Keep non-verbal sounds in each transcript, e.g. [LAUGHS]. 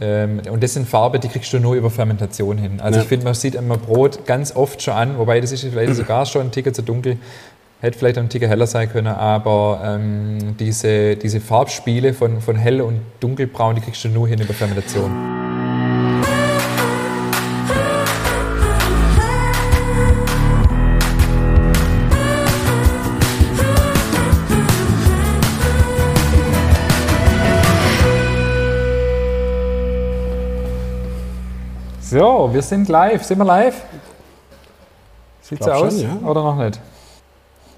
Ähm, und das sind Farben, die kriegst du nur über Fermentation hin. Also Ja. ich finde, man sieht immer Brot ganz oft schon an, wobei das ist vielleicht sogar schon ein Ticken zu dunkel. Hätte vielleicht ein Ticken heller sein können, aber ähm, diese, diese Farbspiele von, von hell und dunkelbraun, die kriegst du nur hin über Fermentation. So, wir sind live. Sind wir live? Sieht so glaub schon, aus? ja. Oder noch nicht?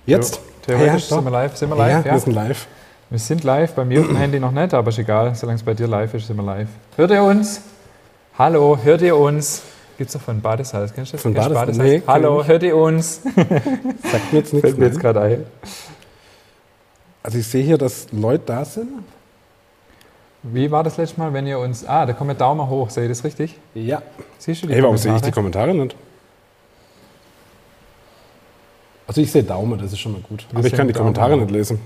Jetzt? Theoretisch ja, sind wir live. Sind wir live? Ja, wir sind live. Wir sind live, bei mir auf dem Handy noch nicht, aber ist egal, solange es bei dir live ist, sind wir live. Hört ihr uns? Hallo, hört ihr uns? Gibt's doch von Badeshaus, kennst du das? Von Kennst du Bades- nee, Hallo, hört ihr uns? Sagt mir jetzt nichts. Fällt mir jetzt gerade ein. Also ich sehe hier, dass Leute da sind. Wie war das letzte Mal, wenn ihr uns... Ah, da kommt der Daumen hoch, sehe ich das richtig? Ja. Siehst du die Hey, warum sehe ich die Kommentare? Nicht? Also ich sehe Daumen, das ist schon mal gut. Wir Aber ich kann die Daumen. Kommentare nicht lesen.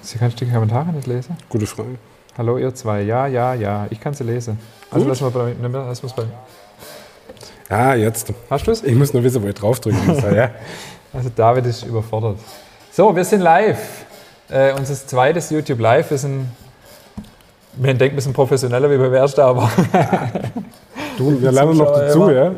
Sie kannst die Kommentare nicht lesen? Gute Frage. Hallo ihr zwei, ja, ja, ja, ich kann sie lesen. Also Gut. lass mal bei... Ah, jetzt. Hast du es? Ich muss nur wissen, wo ich draufdrücken muss. ja. [LAUGHS] Also David ist überfordert. So, wir sind live. Äh, unser zweites YouTube Live. Wir sind, wir denken, wir sind professioneller wie beim ersten, aber [LAUGHS] Du, wir lernen noch dazu, ja?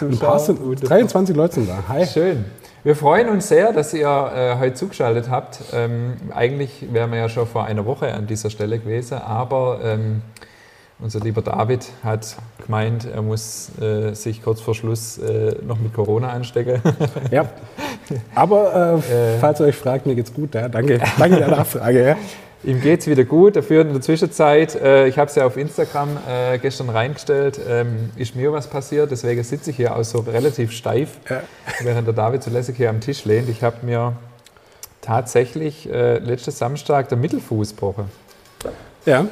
Ein paar sind, 23 Leute sind da. Hi. schön. Wir freuen uns sehr, dass ihr äh, heute zugeschaltet habt. Ähm, eigentlich wären wir ja schon vor einer Woche an dieser Stelle gewesen, aber ähm, unser lieber David hat gemeint, er muss äh, sich kurz vor Schluss äh, noch mit Corona anstecken. Ja. [LAUGHS] Aber äh, Äh. falls ihr euch fragt, mir geht's gut. Ja? Danke. Danke der Nachfrage. Ja? Ihm geht es wieder gut. Dafür in der Zwischenzeit, äh, ich habe es ja auf Instagram äh, gestern reingestellt, ähm, ist mir was passiert. Deswegen sitze ich hier auch so relativ steif, Ja. während der David zulässig hier am Tisch lehnt. Ich habe mir tatsächlich äh, letztes Samstag der Mittelfuß gebrochen. ja.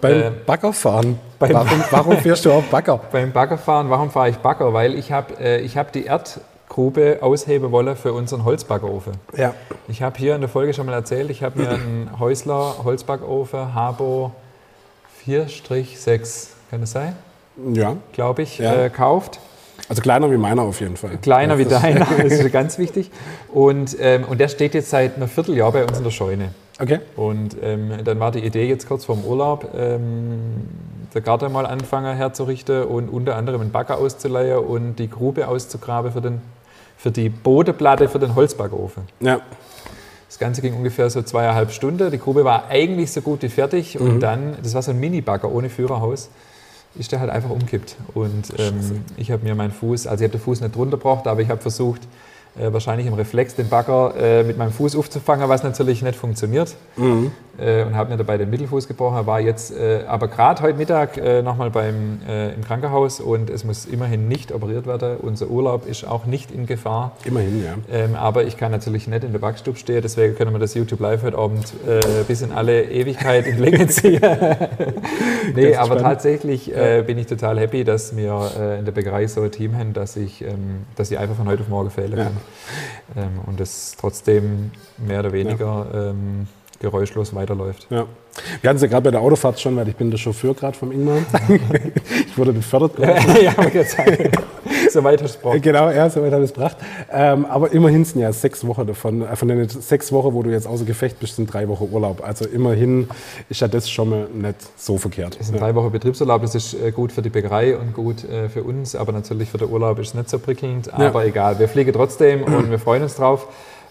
Beim Ähm, Baggerfahren. beim- warum, [LAUGHS] warum fährst du auf Bagger? Beim Baggerfahren, warum fahre ich Bagger? Weil ich habe äh, ich hab die Erdgrube ausheben wollen für unseren Holzbackofen. Ja. Ich habe hier in der Folge schon mal erzählt, ich habe mir [CLEARS THROAT] einen Häusler Holzbackofen Habo 4-6, kann das sein? Ja. glaube ich, Ja. äh, kauft. Also kleiner wie meiner auf jeden Fall. Kleiner wie Das ist- deiner, [LAUGHS] das ist ganz wichtig. Und, ähm, und der steht jetzt seit einem Vierteljahr bei uns in der Scheune. Okay. Und ähm, dann war die Idee jetzt kurz vorm Urlaub, ähm, der Garten mal anfangen herzurichten und unter anderem einen Bagger auszuleihen und die Grube auszugraben für, den, für die Bodenplatte für den Holzbackofen. Ja. Das Ganze ging ungefähr so zweieinhalb Stunden. Die Grube war eigentlich so gut wie fertig und dann, das war so ein Mini-Bagger ohne Führerhaus, ist der halt einfach umkippt. Und ähm, ich habe mir meinen Fuß, also ich habe den Fuß nicht drunter gebracht, aber ich habe versucht, äh, wahrscheinlich im Reflex den Bagger äh, mit meinem Fuß aufzufangen, was natürlich nicht funktioniert. Äh, und habe mir dabei den Mittelfuß gebrochen. War jetzt äh, aber gerade heute Mittag äh, nochmal beim, äh, im Krankenhaus und es muss immerhin nicht operiert werden. Unser Urlaub ist auch nicht in Gefahr. Immerhin, ja. Ähm, aber ich kann natürlich nicht in der Backstube stehen, deswegen können wir das YouTube Live heute Abend bis in alle Ewigkeit in Länge [LAUGHS] ziehen. nee, aber spannend. tatsächlich äh, bin ich total happy, dass wir in der Bäckerei so ein Team haben, dass ich, ähm, dass ich einfach von heute auf morgen fehlen Ja. kann. Und es trotzdem mehr oder weniger ähm, geräuschlos weiterläuft. ja. Wir hatten es ja gerade bei der Autofahrt schon, weil ich bin der Chauffeur gerade vom Ingmar. [LAUGHS] ich wurde befördert. ja, aber jetzt [LAUGHS] so weit hast du. Genau, ja, soweit habe ich es gebracht. Ähm, aber immerhin sind ja sechs Wochen davon. Äh, Von den sechs Wochen, wo du jetzt außer Gefecht bist, sind drei Wochen Urlaub. Also immerhin ist ja das schon mal nicht so verkehrt. Es sind drei Wochen Betriebsurlaub, das ist äh, gut für die Bäckerei und gut äh, für uns, aber natürlich für den Urlaub ist es nicht so prickelnd. Aber egal, wir fliegen trotzdem und wir freuen uns drauf.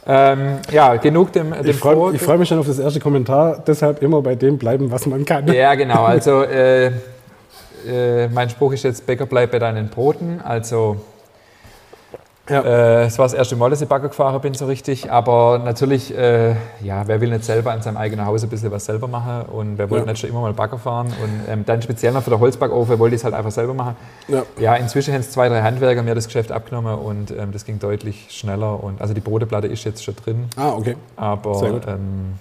Ähm, ja, genug dem, dem Ich freue freu mich schon auf das erste Kommentar, deshalb immer bei dem bleiben, was man kann. Ja, genau. [LAUGHS] Also äh, äh, mein Spruch ist jetzt, Bäcker bleibt bei deinen Broten. Also Ja. äh, es war das erste Mal, dass ich Bagger gefahren bin, so richtig. Aber natürlich, äh, ja, wer will nicht selber an seinem eigenen Haus ein bisschen was selber machen? Und wer wollte Ja. nicht schon immer mal Bagger fahren? Und ähm, dann speziell noch für den Holzbackofen wollte ich es halt einfach selber machen. Ja. Ja, inzwischen haben es zwei, drei Handwerker mir das Geschäft abgenommen und ähm, das ging deutlich schneller. Und, also die Broteplatte ist jetzt schon drin, Ah, okay. aber Sehr gut. ähm,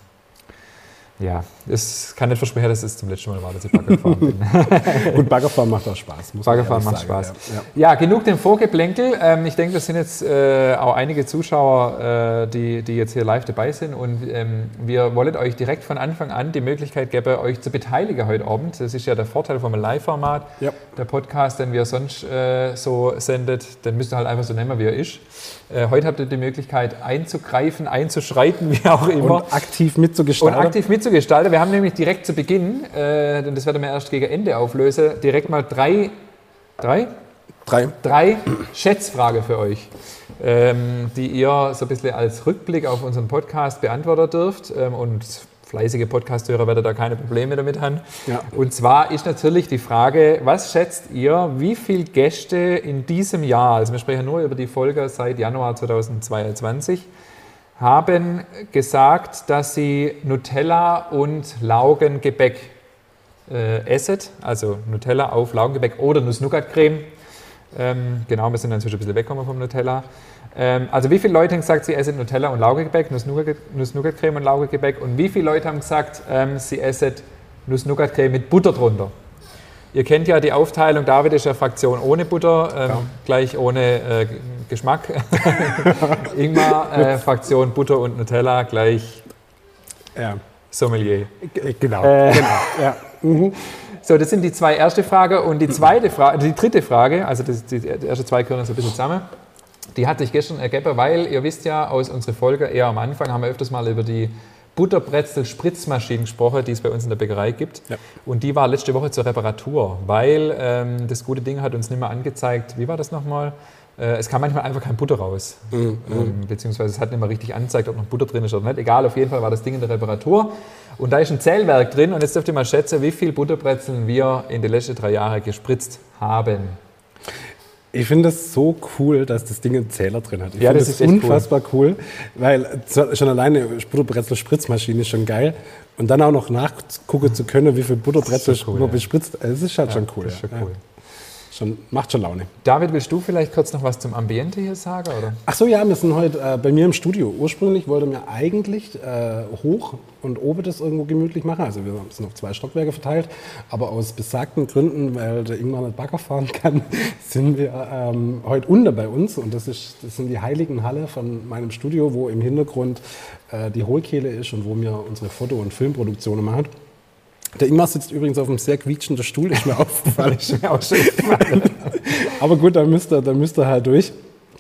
ja, es kann nicht versprechen, dass es zum letzten Mal war, dass ich Bagger gefahren bin. [LAUGHS] Gut, Baggerfahren macht auch Spaß. Muss Baggerfahren macht sagen. Spaß. Ja. ja. genug dem Vorgeplänkel. Ähm, ich denke, das sind jetzt äh, auch einige Zuschauer, äh, die, die jetzt hier live dabei sind. Und ähm, wir wollen euch direkt von Anfang an die Möglichkeit geben, euch zu beteiligen heute Abend. Das ist ja der Vorteil vom Live-Format. Ja. Der Podcast, den wir sonst äh, so sendet, den müsst ihr halt einfach so nennen, wie er ist. Äh, heute habt ihr die Möglichkeit einzugreifen, einzuschreiten, [LAUGHS] wie auch immer. Und aktiv mitzugestalten. Und aktiv mitzugestalten. Wir haben nämlich direkt zu Beginn, äh, denn das werden wir erst gegen Ende auflösen, direkt mal drei, drei? Drei. Drei Schätzfragen für euch, ähm, die ihr so ein bisschen als Rückblick auf unseren Podcast beantworten dürft. Ähm, und fleißige Podcasthörer werden da keine Probleme damit haben. Ja. Und zwar ist natürlich die Frage, was schätzt ihr, wie viele Gäste in diesem Jahr, also wir sprechen nur über die Folge seit Januar 2022, haben gesagt, dass sie Nutella und Laugengebäck äh, essen, also Nutella auf Laugengebäck oder Nuss-Nougat-Creme. Ähm, genau, wir sind inzwischen ein bisschen weggekommen vom Nutella. Ähm, also wie viele Leute haben gesagt, sie essen Nutella und Laugegebäck, Nuss-Nougat-Creme und Laugegebäck und wie viele Leute haben gesagt, ähm, sie essen Nuss-Nougat-Creme mit Butter drunter? Ihr kennt ja die Aufteilung, David ist ja Fraktion ohne Butter, ähm, ja. gleich ohne äh, Geschmack. [LAUGHS] Ingmar, äh, Fraktion Butter und Nutella, gleich ja. Sommelier. Genau, äh, genau. Ja. Mhm. So, das sind die zwei erste Frage und die zweite Frage, die dritte Frage, also das, die, die erste zwei gehören so ein bisschen zusammen. Die hatte ich gestern ergeben, weil ihr wisst ja aus unserer Folge eher am Anfang haben wir öfters mal über die Butterbrezel-Spritzmaschinen gesprochen, die es bei uns in der Bäckerei gibt. Ja. Und die war letzte Woche zur Reparatur, weil ähm, das gute Ding hat uns nicht mehr angezeigt. Wie war das nochmal? Äh, es kam manchmal einfach kein Butter raus. Mhm. Ähm, beziehungsweise es hat nicht mehr richtig angezeigt, ob noch Butter drin ist oder nicht. Egal, auf jeden Fall war das Ding in der Reparatur. Und da ist ein Zählwerk drin. Und jetzt dürft ihr mal schätzen, wie viel Butterbrezeln wir in den letzten drei Jahren gespritzt haben. Ich finde das so cool, dass das Ding einen Zähler drin hat. Ich ja, das, das ist unfassbar cool. cool, weil schon alleine Butterbrezel Spritzmaschine ist schon geil. Und dann auch noch nachgucken zu können, wie viel Butterbrezel cool, man ja. bespritzt, das ist halt ja, schon cool. Das ist schon cool. Schon, macht schon Laune. David, willst du vielleicht kurz noch was zum Ambiente hier sagen? Oder? Ach so, ja, wir sind heute äh, bei mir im Studio. Ursprünglich wollte mir eigentlich äh, hoch und oben das irgendwo gemütlich machen. Also wir sind auf zwei Stockwerke verteilt. Aber aus besagten Gründen, weil der Ingmar nicht Bagger fahren kann, [LAUGHS] sind wir ähm, heute unten bei uns. Und das, ist, das sind die heiligen Halle von meinem Studio, wo im Hintergrund äh, die Hohlkehle ist und wo wir unsere Foto- und Filmproduktionen machen. Der Ingmar sitzt übrigens auf einem sehr quietschenden Stuhl, ist mir [LAUGHS] aufgefallen. ist mir auch schon [LAUGHS] Aber gut, da müsst ihr, da müsst ihr halt durch.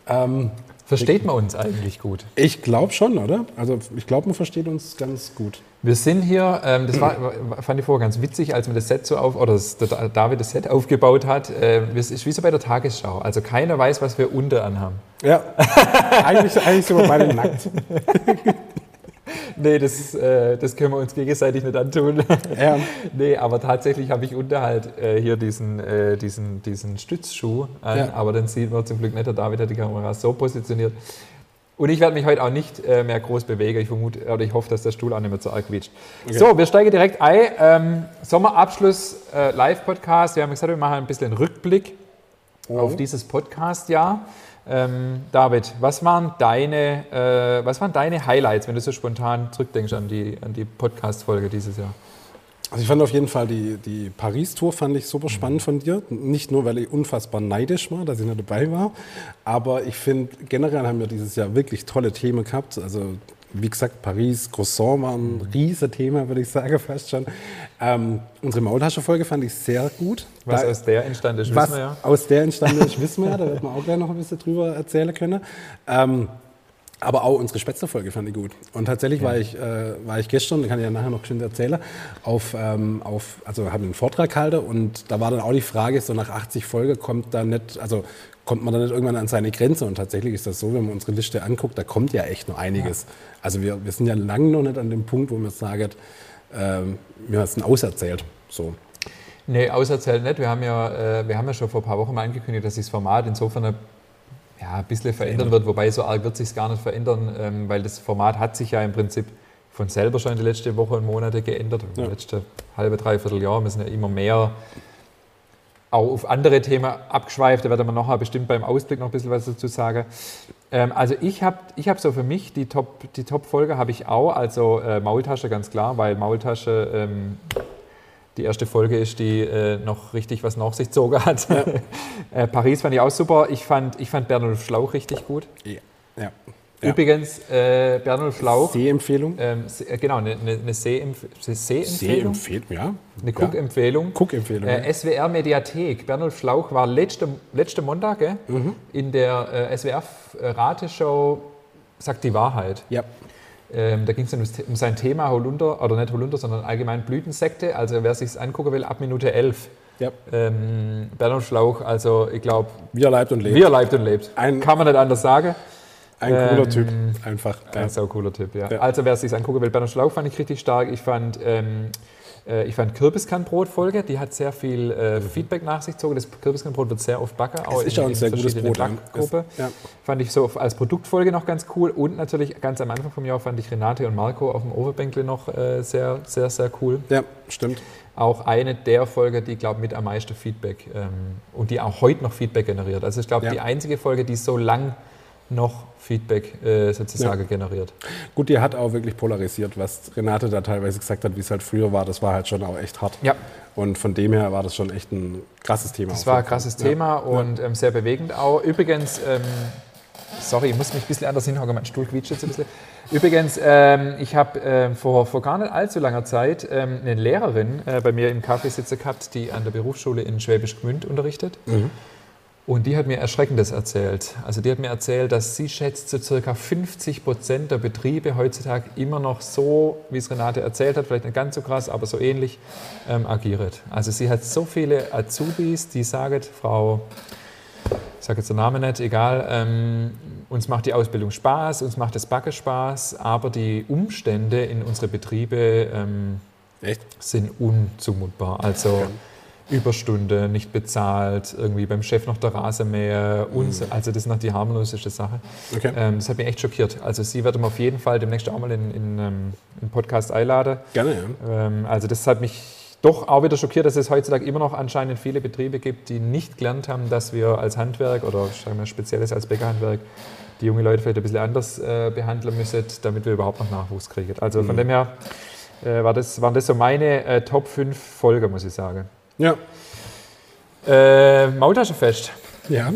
Ähm, Versteht man uns eigentlich gut? Ich glaube schon, oder? Also ich glaube, man versteht uns ganz gut. Wir sind hier, ähm, das war, fand ich vorher ganz witzig, als man das Set so auf, oder das, der David das Set aufgebaut hat. Äh, es ist wie so bei der Tagesschau. Also keiner weiß, was wir unter anhaben. Ja, eigentlich, eigentlich sind wir beide nackt. [LAUGHS] nee, das, äh, das können wir uns gegenseitig nicht antun. [LAUGHS] Ja. nee, aber tatsächlich habe ich Unterhalt äh, hier diesen, äh, diesen, diesen Stützschuh an, ja. aber den sieht man zum Glück nicht. Der David hat die Kamera so positioniert. Und ich werde mich heute auch nicht äh, mehr groß bewegen. Ich vermute oder ich hoffe, dass der Stuhl auch nicht mehr zu arg quietscht. Okay. So, wir steigen direkt ein. Ähm, Sommerabschluss äh, Live-Podcast. Wir haben gesagt, wir machen ein bisschen Rückblick oh. auf dieses Podcast-Jahr. Ähm, David, was waren, deine, äh, was waren deine Highlights, wenn du so spontan zurückdenkst an die, an die Podcast-Folge dieses Jahr? Also ich fand auf jeden Fall die, die Paris-Tour fand ich super spannend von dir. Nicht nur, weil ich unfassbar neidisch war, dass ich nicht dabei war, aber ich finde, generell haben wir dieses Jahr wirklich tolle Themen gehabt. Also wie gesagt, Paris, Croissant war ein mhm. riesiges Thema, würde ich sagen, fast schon. Ähm, unsere Maultasche-Folge fand ich sehr gut. Was da, aus der entstanden ist, wissen wir ja. aus der entstanden ist, wissen wir ja. Da wird man auch gleich noch ein bisschen drüber erzählen können. Ähm, aber auch unsere Spätzle-Folge fand ich gut. Und tatsächlich ja. war, ich, äh, war ich gestern, kann ich ja nachher noch schön erzählen, auf, ähm, auf also habe einen Vortrag gehalten und da war dann auch die Frage, so nach 80 Folgen kommt da nicht, also kommt man dann nicht irgendwann an seine Grenze. Und tatsächlich ist das so, wenn man unsere Liste anguckt, da kommt ja echt noch einiges. Ja. Also wir, wir sind ja lange noch nicht an dem Punkt, wo man sagt, ähm, wir haben es auserzählt. So. Nee, auserzählt nicht. Wir haben, ja, äh, wir haben ja schon vor ein paar Wochen mal angekündigt, dass sich das Format insofern ja, ein bisschen verändern wird. Wobei so arg wird sich es gar nicht verändern, ähm, weil das Format hat sich ja im Prinzip von selber schon in den letzten Wochen und Monaten geändert. Ja. Letzte halbe, dreiviertel Jahr müssen ja immer mehr auch auf andere Themen abgeschweift. Da werden wir nachher bestimmt beim Ausblick noch ein bisschen was dazu sagen. Ähm, also ich habe ich hab so für mich die Top die Top habe ich auch, also äh, Maultasche ganz klar, weil Maultasche ähm, die erste Folge ist, die äh, noch richtig was nach sich gezogen hat. Ja. [LAUGHS] äh, Paris fand ich auch super. Ich fand, ich fand Bernulf Schlauch richtig gut. Ja. ja. Übrigens, äh, Bernulf Schlauch. Sehempfehlung? Ähm, äh, genau, eine, eine Sehempfehlung. Sehempfehlung, ja. Eine Cook-Empfehlung. Cook-Empfehlung. Äh, SWR Mediathek. Bernulf Schlauch war letzte, letzte Montag mhm. in der äh, SWR-Rateshow Sagt die Wahrheit. Ja. Ähm, da ging es um sein Thema Holunder, oder nicht Holunder, sondern allgemein Blütensekte. Also wer sich angucken will, ab Minute 11. Ja. Ähm, Bernhard Schlauch, also ich glaube... Wie er leibt und lebt. Wie er leibt und lebt. Ein, Kann man nicht anders sagen. Ein cooler ähm, Typ, einfach. Ein ja. cooler Typ, ja. ja. Also wer sich angucken will, Bernhard Schlauch fand ich richtig stark. Ich fand... Ähm, äh, ich fand Kürbiskernbrot-Folge, die hat sehr viel äh, mhm. Feedback nach sich gezogen. Das Kürbiskernbrot wird sehr oft backen, auch ist in, auch ein sehr gutes Brot. Backgruppe. Ja. Fand ich so als Produktfolge noch ganz cool. Und natürlich ganz am Anfang vom Jahr fand ich Renate und Marco auf dem Overbänkle noch äh, sehr, sehr, sehr cool. Ja, stimmt. Auch eine der Folge, die, glaube ich, mit am meisten Feedback ähm, und die auch heute noch Feedback generiert. Also ich glaube, ja. die einzige Folge, die so lang noch Feedback äh, sozusagen ja. generiert. Gut, die hat auch wirklich polarisiert, was Renate da teilweise gesagt hat, wie es halt früher war. Das war halt schon auch echt hart. Ja. Und von dem her war das schon echt ein krasses Thema. Das war ein krasses ja. Thema und ähm, sehr bewegend auch. Übrigens, ähm, sorry, ich muss mich ein bisschen anders hinhauen, mein Stuhl quietscht jetzt ein bisschen. Übrigens, ähm, ich habe ähm, vor, vor gar nicht allzu langer Zeit ähm, eine Lehrerin äh, bei mir im Kaffeesitzer gehabt, die an der Berufsschule in Schwäbisch Gmünd unterrichtet. Mhm. Und die hat mir Erschreckendes erzählt. Also die hat mir erzählt, dass sie schätzt, so circa 50 Prozent der Betriebe heutzutage immer noch so, wie es Renate erzählt hat, vielleicht nicht ganz so krass, aber so ähnlich ähm, agieren. Also sie hat so viele Azubis, die sagen, Frau, ich sage jetzt den Namen nicht, egal, ähm, uns macht die Ausbildung Spaß, uns macht das Backe Spaß, aber die Umstände in unsere Betriebe ähm, sind unzumutbar. Also okay. Überstunde nicht bezahlt, irgendwie beim Chef noch der Rasenmäher. Mhm. Also das ist noch die harmloseste Sache. Okay. Ähm, das hat mich echt schockiert. Also sie wird auf jeden Fall demnächst auch mal in, in, ähm, in Podcast einladen. Gerne, ja. Ähm, also das hat mich doch auch wieder schockiert, dass es heutzutage immer noch anscheinend viele Betriebe gibt, die nicht gelernt haben, dass wir als Handwerk oder sagen wir spezielles als Bäckerhandwerk die junge Leute vielleicht ein bisschen anders äh, behandeln müssen, damit wir überhaupt noch Nachwuchs kriegen. Also von mhm. dem her äh, war das, waren das so meine äh, Top 5 Folgen, muss ich sagen. Ja. Äh, Maultaschenfest. Ja.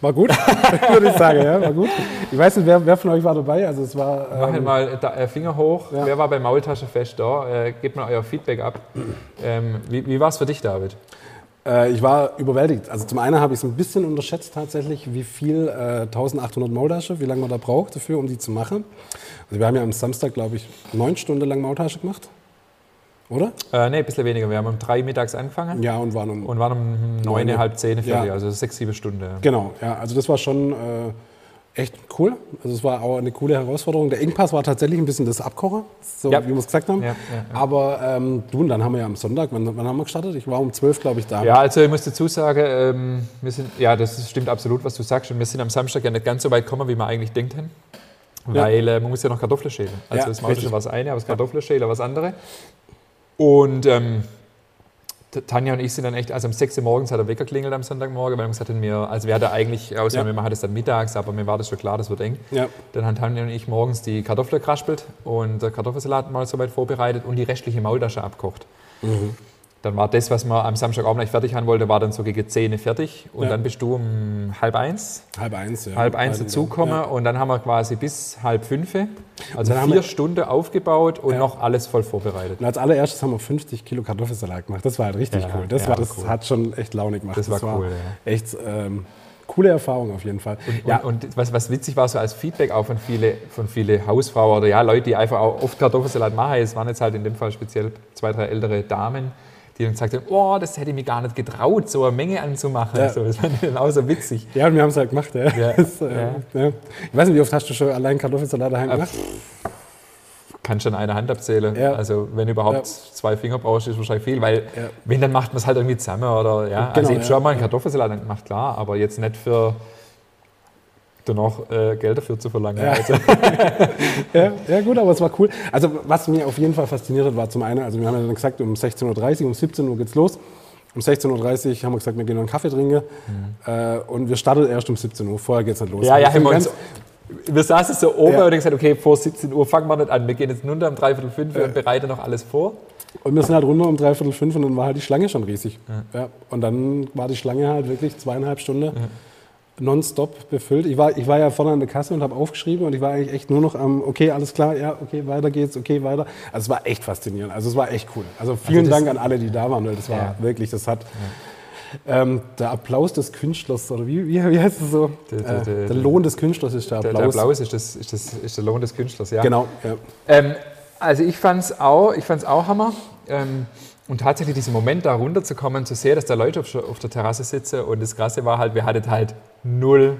War gut, [LAUGHS] würde ich sagen, ja, war gut. Ich weiß nicht, wer, wer von euch war dabei? Also es war. Ähm, Machen mal da, äh, Finger hoch. Ja. Wer war beim Maultaschenfest da? Äh, gebt mal euer Feedback ab. Ähm, wie wie war es für dich, David? Äh, ich war überwältigt. Also zum einen habe ich es ein bisschen unterschätzt tatsächlich, wie viel äh, 1800 Maultasche, wie lange man da braucht dafür, um die zu machen. Also wir haben ja am Samstag, glaube ich, neun Stunden lang Maultasche gemacht oder? Äh, nee, ein bisschen weniger. Wir haben um drei mittags angefangen. Ja, und waren um, und waren um neun, halb zehn fertig, ja. also sechs, sieben Stunden. Ja. Genau, ja, also das war schon äh, echt cool. Also es war auch eine coole Herausforderung. Der Engpass war tatsächlich ein bisschen das Abkocher, so ja. wie wir es gesagt haben. Ja, Aber ähm, du, und dann haben wir ja am Sonntag, wann, wann haben wir gestartet? Ich war um zwölf, glaube ich, da. Ja, also ich muss dazu sagen, ähm, wir sind, ja, das stimmt absolut, was du sagst. Und wir sind am Samstag ja nicht ganz so weit gekommen, wie wir eigentlich denkt haben. Weil äh, man muss ja noch Kartoffeln schälen. Also das Maultaschen war das eine, aber das Kartoffeln schälen war das andere. Und ähm, Tanja und ich sind dann echt, also um 6 Uhr morgens hat der Wecker klingelt am Sonntagmorgen, weil wir gesagt haben, wir, also wir hatten eigentlich, außer ja. wir machen das dann mittags, aber mir war das schon klar, das wird eng. Ja. Dann haben Tanja und ich morgens die Kartoffeln geraspelt und der Kartoffelsalat mal soweit vorbereitet und die restliche Maultasche abkocht. Mhm. Dann war das, was man am Samstagabend nicht fertig haben wollte, war dann so gegen 10 fertig. Und ja. dann bist du um halb eins. Halb eins, ja. Halb eins dazugekommen. Ja. Und dann haben wir quasi bis halb fünf, also vier Stunden aufgebaut und ja. noch alles voll vorbereitet. Und als allererstes haben wir 50 Kilo Kartoffelsalat gemacht. Das war halt richtig cool. Das, war, das cool. hat schon echt Laune gemacht. Das, das war, cool, Echt ähm, coole Erfahrung auf jeden Fall. Und, ja. und, und was, was, witzig war, so als Feedback auch von vielen von viele Hausfrauen oder ja, Leute, die einfach auch oft Kartoffelsalat machen. Es waren jetzt halt in dem Fall speziell zwei, drei ältere Damen die dann gesagt haben, oh, das hätte ich mir gar nicht getraut, so eine Menge anzumachen. Ja. So, das fand ich dann auch so witzig. Ja, und wir haben es halt gemacht. Ja. Ja. [LAUGHS] Das, äh, ja. Ich weiß nicht, wie oft hast du schon allein Kartoffelsalat daheim gemacht? Kannst an einer Hand abzählen. Also wenn überhaupt zwei Finger brauchst, ist wahrscheinlich viel, weil wenn, dann macht man es halt irgendwie zusammen. Oder, ja. Genau, also ich habe schon mal einen Kartoffelsalat gemacht, klar, aber jetzt nicht für danach äh, Geld dafür zu verlangen. Ja. Also. [LAUGHS] ja, ja, gut, aber es war cool. Also was mir auf jeden Fall fasziniert hat, war zum einen, also wir haben ja dann gesagt, um 16.30 Uhr, um 17 Uhr geht's los. Um 16.30 Uhr haben wir gesagt, wir gehen noch einen Kaffee trinken. Äh, und wir starten erst um 17 Uhr. Vorher geht es nicht los. Ja, ja, haben wir, uns, wir saßen so oben Ja. und haben gesagt, okay, vor 17 Uhr fangen wir nicht an. Wir gehen jetzt runter um dreiviertel fünf und bereiten noch alles vor. und wir sind halt runter um dreiviertel fünf und dann war halt die Schlange schon riesig. Ja. Und dann war die Schlange halt wirklich zweieinhalb Stunden nonstop befüllt. Ich war, ich war ja vorne an der Kasse und habe aufgeschrieben und ich war eigentlich echt nur noch am, okay, alles klar, ja, okay, weiter geht's, okay, weiter. Also es war echt faszinierend. Also es war echt cool. Also vielen das- Dank an alle, die da waren, weil das war Ja. wirklich, das hat ähm, der Applaus des Künstlers, oder wie, wie, wie heißt es so? Der- äh, der- der- der Lohn des Künstlers ist der Der, Applaus. der Applaus ist, das, ist, das, ist der Lohn des Künstlers, ja. Genau, ja. Ähm, also ich fand es auch, ich fand's auch Hammer. Ähm, und tatsächlich diesen Moment da runterzukommen, zu sehen, dass da Leute auf, der- auf der Terrasse sitzen. Und das Krasse war halt, wir hatten halt null,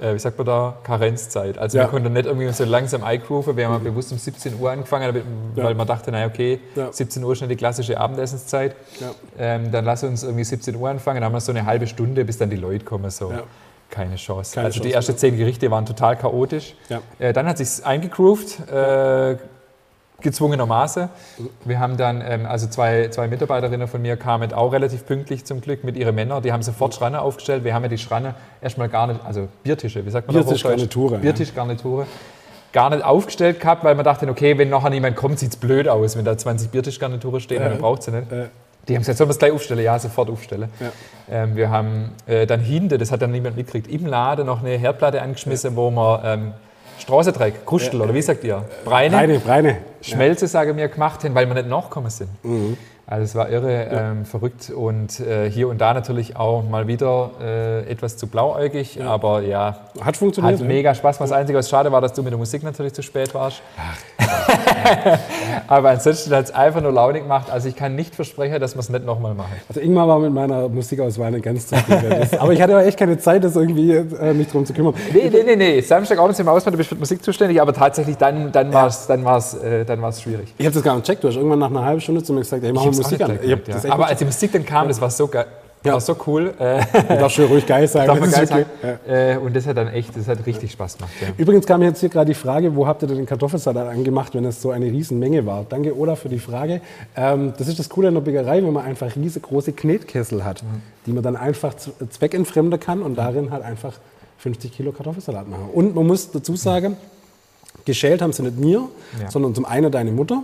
äh, wie sagt man da, Karenzzeit. Also Ja. wir konnten nicht irgendwie so langsam eingrooven. Wir haben halt bewusst um 17 Uhr angefangen, damit, Ja. weil man dachte, naja, okay, Ja. 17 Uhr ist nicht die klassische Abendessenszeit. Ähm, dann lass uns irgendwie 17 Uhr anfangen. Dann haben wir so eine halbe Stunde, bis dann die Leute kommen. So. Keine Chance. Keine also die Chance, ersten zehn Gerichte waren total chaotisch. Äh, dann hat sich eingegroovt, äh, gezwungenermaßen. Wir haben dann, ähm, also zwei, zwei Mitarbeiterinnen von mir kamen auch relativ pünktlich zum Glück mit ihren Männern. Die haben sofort Schranne aufgestellt. Wir haben ja die Schranne erstmal gar nicht, also Biertische, wie sagt man da auf Hochdeutsch? Biertischgarniture, ja. Biertischgarniture. Gar nicht aufgestellt gehabt, weil man dachte, okay, wenn nachher niemand kommt, sieht es blöd aus, wenn da 20 Biertischgarniture stehen, Ja. dann braucht sie nicht. Äh, Die haben gesagt, sollen wir es gleich aufstellen? Ja, sofort aufstellen. Ja. Ähm, wir haben äh, dann hinten, das hat dann niemand mitgekriegt, im Laden noch eine Herdplatte angeschmissen, wo wir ähm, Straßendreck, Krustel oder wie sagt ihr? Breine, Breine, Breine. Schmelze, sage mir, gemacht haben, weil wir nicht nachgekommen sind. Mhm. Also es war irre, ähm, verrückt und äh, hier und da natürlich auch mal wieder äh, etwas zu blauäugig, aber ja, Hat funktioniert. hat ja. mega Spaß. Was einzige, was schade war, dass du mit der Musik natürlich zu spät warst. [LAUGHS] aber ansonsten hat es einfach nur Laune gemacht. Also ich kann nicht versprechen, dass wir es nicht nochmal machen. Also Ingmar war mit meiner Musikauswahl nicht ganz zufrieden. Das- Aber ich hatte auch echt keine Zeit, das irgendwie äh, mich drum zu kümmern. Nee, nee, nee, nee. Samstag auch noch im Ausland, du bist für Musik zuständig, aber tatsächlich dann, dann war es dann war's, äh, dann war's schwierig. Ich habe das gar nicht gecheckt. Du hast irgendwann nach einer halben Stunde zu mir gesagt, hey, machen wir Musik an. gleich ja. Aber als die Musik dann kam, das war so geil. Ja. War so cool. Äh, Du darfst schon ruhig geil [LAUGHS] sein. darf Das man geil sagen. ja. Äh, und das hat dann echt, das hat richtig Spaß gemacht. Ja. Übrigens kam jetzt hier gerade die Frage, wo habt ihr denn den Kartoffelsalat angemacht, wenn es so eine Riesenmenge war? Danke, Ola, für die Frage. Ähm, das ist das Coole an der Bäckerei, wenn man einfach riesengroße Knetkessel hat, Mhm. die man dann einfach zweckentfremden kann und darin halt einfach 50 Kilo Kartoffelsalat machen. Und man muss dazu sagen, geschält haben sie nicht mir, sondern zum einen deine Mutter.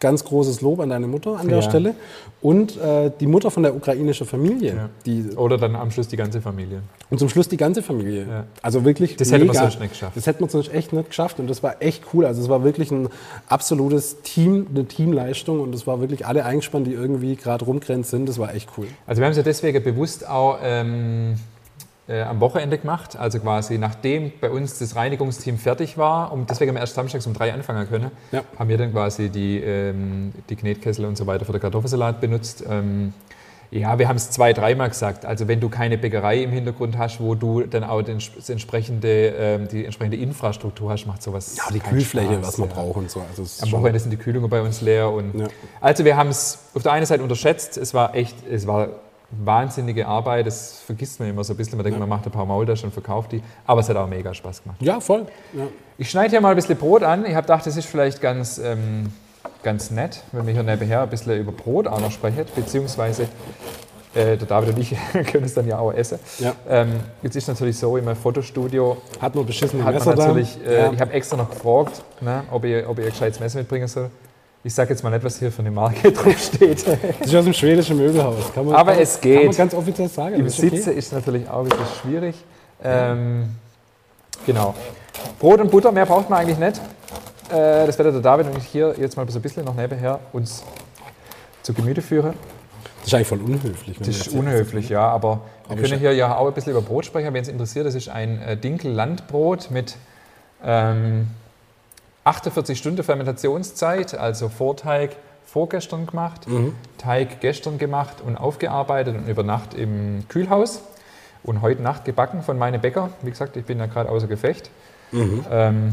Ganz großes Lob an deine Mutter an der Ja. Stelle. Und äh, die Mutter von der ukrainischen Familie. Ja. Die, Oder dann am Schluss die ganze Familie. und zum Schluss die ganze Familie. Ja. Also wirklich Das hätte man mega. sonst nicht geschafft. Das hätte man sonst echt nicht geschafft. Und das war echt cool. Also es war wirklich ein absolutes Team, eine Teamleistung. Und es war wirklich alle eingespannt, die irgendwie gerade rumgrenzt sind. Das war echt cool. Also wir haben es ja deswegen bewusst auch ähm, äh, am Wochenende gemacht, also quasi nachdem bei uns das Reinigungsteam fertig war und deswegen haben wir erst samstags um drei anfangen können, Ja. haben wir dann quasi die, ähm, die Knetkessel und so weiter für den Kartoffelsalat benutzt. Ähm, ja, wir haben es zwei, dreimal gesagt. Also wenn du keine Bäckerei im Hintergrund hast, wo du dann auch den, das entsprechende, ähm, die entsprechende Infrastruktur hast, macht sowas Ja, die Kühlfläche, Spaß, was man ja. braucht und so. Also Am Wochenende sind die Kühlungen bei uns leer. Und Ja. Also wir haben es auf der einen Seite unterschätzt, es war echt, es war wahnsinnige Arbeit, das vergisst man immer so ein bisschen, man denkt, man macht ein paar Maultaschen und verkauft die, aber es hat auch mega Spaß gemacht. Ja, voll. Ja. Ich schneide hier mal ein bisschen Brot an, ich habe gedacht, das ist vielleicht ganz, ähm, ganz nett, wenn wir hier nebenher ein bisschen über Brot auch noch sprechen, beziehungsweise äh, der David und ich [LAUGHS] können es dann ja auch essen. Ja. Ähm, jetzt ist natürlich so, in meinem Fotostudio Hat man beschissene hat Messer man natürlich, da. äh, ja. ich habe extra noch gefragt, ne, ob, ihr, ob ihr ein gescheites Messer mitbringen soll. Ich sage jetzt mal nicht, was hier für eine Marke draufsteht. das ist aus dem schwedischen Möbelhaus. Man, Aber kann, es geht. Kann man ganz offiziell sagen. Im ist okay. Sitze ist natürlich auch ein bisschen schwierig. Ähm, genau. Brot und Butter, mehr braucht man eigentlich nicht. Äh, das werde der David und ich hier jetzt mal so ein bisschen noch nebenher uns zu Gemüte führen. Das ist eigentlich voll unhöflich. Das wir ist unhöflich, ja, aber wir Aber können ich- hier ja auch ein bisschen über Brot sprechen, wenn es interessiert. Das ist ein äh, Dinkel-Landbrot mit ähm, 48 Stunden Fermentationszeit, also Vorteig vorgestern gemacht, Mhm. Teig gestern gemacht und aufgearbeitet und über Nacht im Kühlhaus und heute Nacht gebacken von meinem Bäcker. Wie gesagt, ich bin ja gerade außer Gefecht. Mhm. Ähm,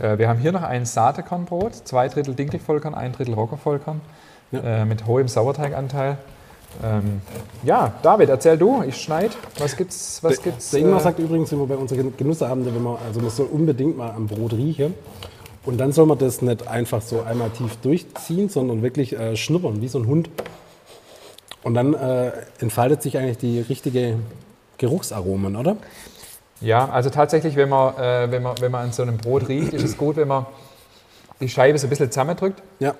äh, wir haben hier noch ein Saatekornbrot, zwei Drittel Dinkelvollkorn, ein Drittel Rockervollkorn Ja. äh, mit hohem Sauerteiganteil. Ähm, ja, David, erzähl du, ich schneid. Was gibt's? Was gibt's? Der Ingmar äh, sagt übrigens immer bei unseren Genussabenden, wenn man, also man soll unbedingt mal am Brot riechen. Und dann soll man das nicht einfach so einmal tief durchziehen, sondern wirklich äh, schnuppern, wie so ein Hund. Und dann äh, entfaltet sich eigentlich die richtige Geruchsaromen, oder? Ja, also tatsächlich, wenn man, äh, wenn, man, wenn man an so einem Brot riecht, ist es gut, wenn man die Scheibe so ein bisschen zusammendrückt. Ja.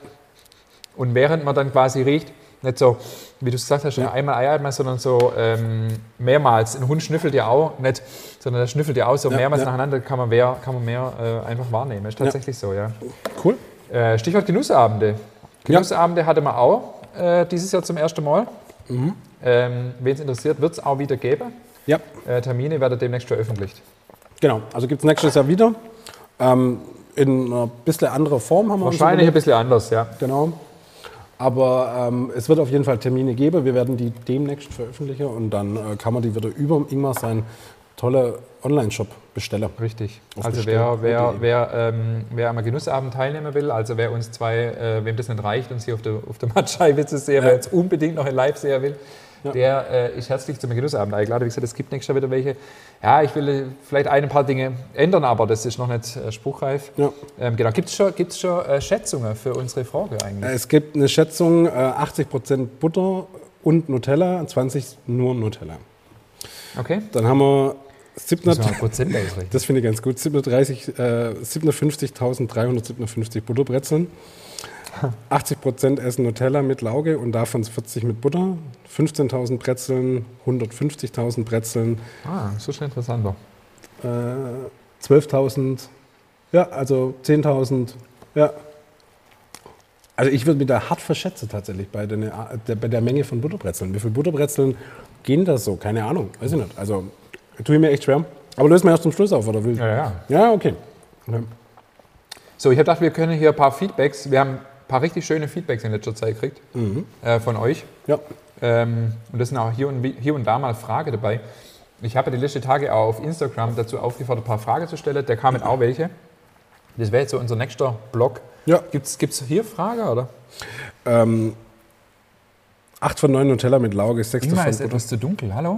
Und während man dann quasi riecht, nicht so, wie du es gesagt hast, ja. einmal einatmen, sondern so ähm, mehrmals. Ein Hund schnüffelt ja auch nicht, sondern der schnüffelt ja auch so ja, mehrmals ja. nacheinander, kann man mehr, kann man mehr äh, einfach wahrnehmen. Ist tatsächlich so, ja. Cool. Äh, Stichwort Genussabende. Genussabende hatte man auch äh, dieses Jahr zum ersten Mal. Mhm. Ähm, Wen es interessiert, wird es auch wieder geben. Ja. Äh, Termine werden demnächst veröffentlicht. Genau, also gibt es nächstes Jahr wieder. Ähm, in einer bisschen anderer Form haben wir Wahrscheinlich ein bisschen anders, ja. Genau. Aber ähm, es wird auf jeden Fall Termine geben. Wir werden die demnächst veröffentlichen und dann äh, kann man die wieder über Ingmar sein tolle Online-Shop bestellen. Richtig. Also wer, wer, wer, ähm, wer am Genussabend teilnehmen will, also wer uns zwei, äh, wem das nicht reicht, uns hier auf der, auf der Mattscheibe zu sehen, ja. wer jetzt unbedingt noch in Live sehen will, ja. der äh, ist herzlich zum Genussabend eingeladen. Wie gesagt, es gibt nächstes Jahr wieder welche. Ja, ich will äh, vielleicht ein paar Dinge ändern, aber das ist noch nicht äh, spruchreif. Ja. Ähm, genau. Gibt es schon, gibt's schon äh, Schätzungen für unsere Frage eigentlich? Es gibt eine Schätzung, 80% Butter und Nutella, 20 nur Nutella. Okay. Dann haben wir 700, das finde ich ganz gut. 730, äh, 750.357 Butterbrezeln. 80 Prozent essen Nutella mit Lauge und davon 40 mit Butter. 15.000 Brezeln, 150.000 Brezeln. Ah, so schon interessanter. Äh, 12.000, ja, also 10.000, ja. Also ich würde mich da hart verschätzen tatsächlich bei der, bei der Menge von Butterbrezeln. Wie viele Butterbrezeln gehen da so? Keine Ahnung, weiß ich nicht. Also tue ich mir echt schwer. Aber lösen wir erst zum Schluss auf, oder will? Ja, ja. Ja, okay. okay. So, ich habe gedacht, wir können hier ein paar Feedbacks. Wir haben paar richtig schöne Feedbacks in letzter Zeit gekriegt mhm. äh, von euch. Ja. Ähm, und das sind auch hier und, hier und da mal Fragen dabei. Ich habe die letzten Tage auch auf Instagram dazu aufgefordert, ein paar Fragen zu stellen. Der kamen auch welche. Das wäre jetzt so unser nächster Blog. Ja. Gibt es hier Fragen, oder? Ähm, 8 von 9 Nutella mit Lauge, 6 davon ist etwas zu dunkel, hallo?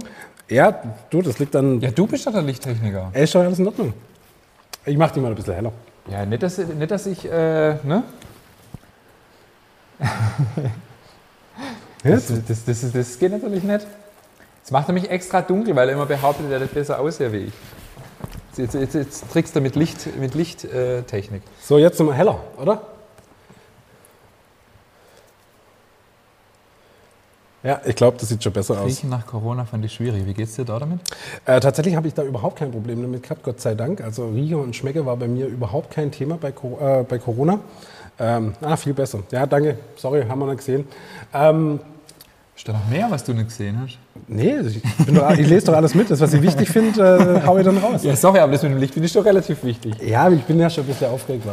Ja, du, das liegt dann... Ja, du bist doch der Lichttechniker. Ey, ist doch alles in Ordnung. Ich mach die mal ein bisschen heller. Ja, nicht, dass, nicht, dass ich, äh, ne? [LAUGHS] das, das, das, das, geht natürlich nicht. Jetzt macht er mich extra dunkel, weil er immer behauptet, er hätte besser aussehen wie ich. Jetzt, jetzt, jetzt trickst du mit Lichttechnik. Mit Licht, äh, so, jetzt sind wir heller, oder? Ja, ich glaube, das sieht schon besser Riechen aus. Riechen nach Corona fand ich schwierig. Wie geht es dir da damit? Äh, tatsächlich habe ich da überhaupt kein Problem damit gehabt, Gott sei Dank. Also Rieche und Schmecke war bei mir überhaupt kein Thema bei, äh, bei Corona. Ähm, ah, viel besser. Ja, danke. Sorry, haben wir nicht gesehen. Ähm, ist da noch mehr, was du nicht gesehen hast? Nee, ich, doch, ich lese doch alles mit. Das, was ich wichtig finde, äh, haue ich dann raus. Ja, sorry, aber das mit dem Licht finde ich doch relativ wichtig. Ja, ich bin ja schon ein bisschen aufgeregt.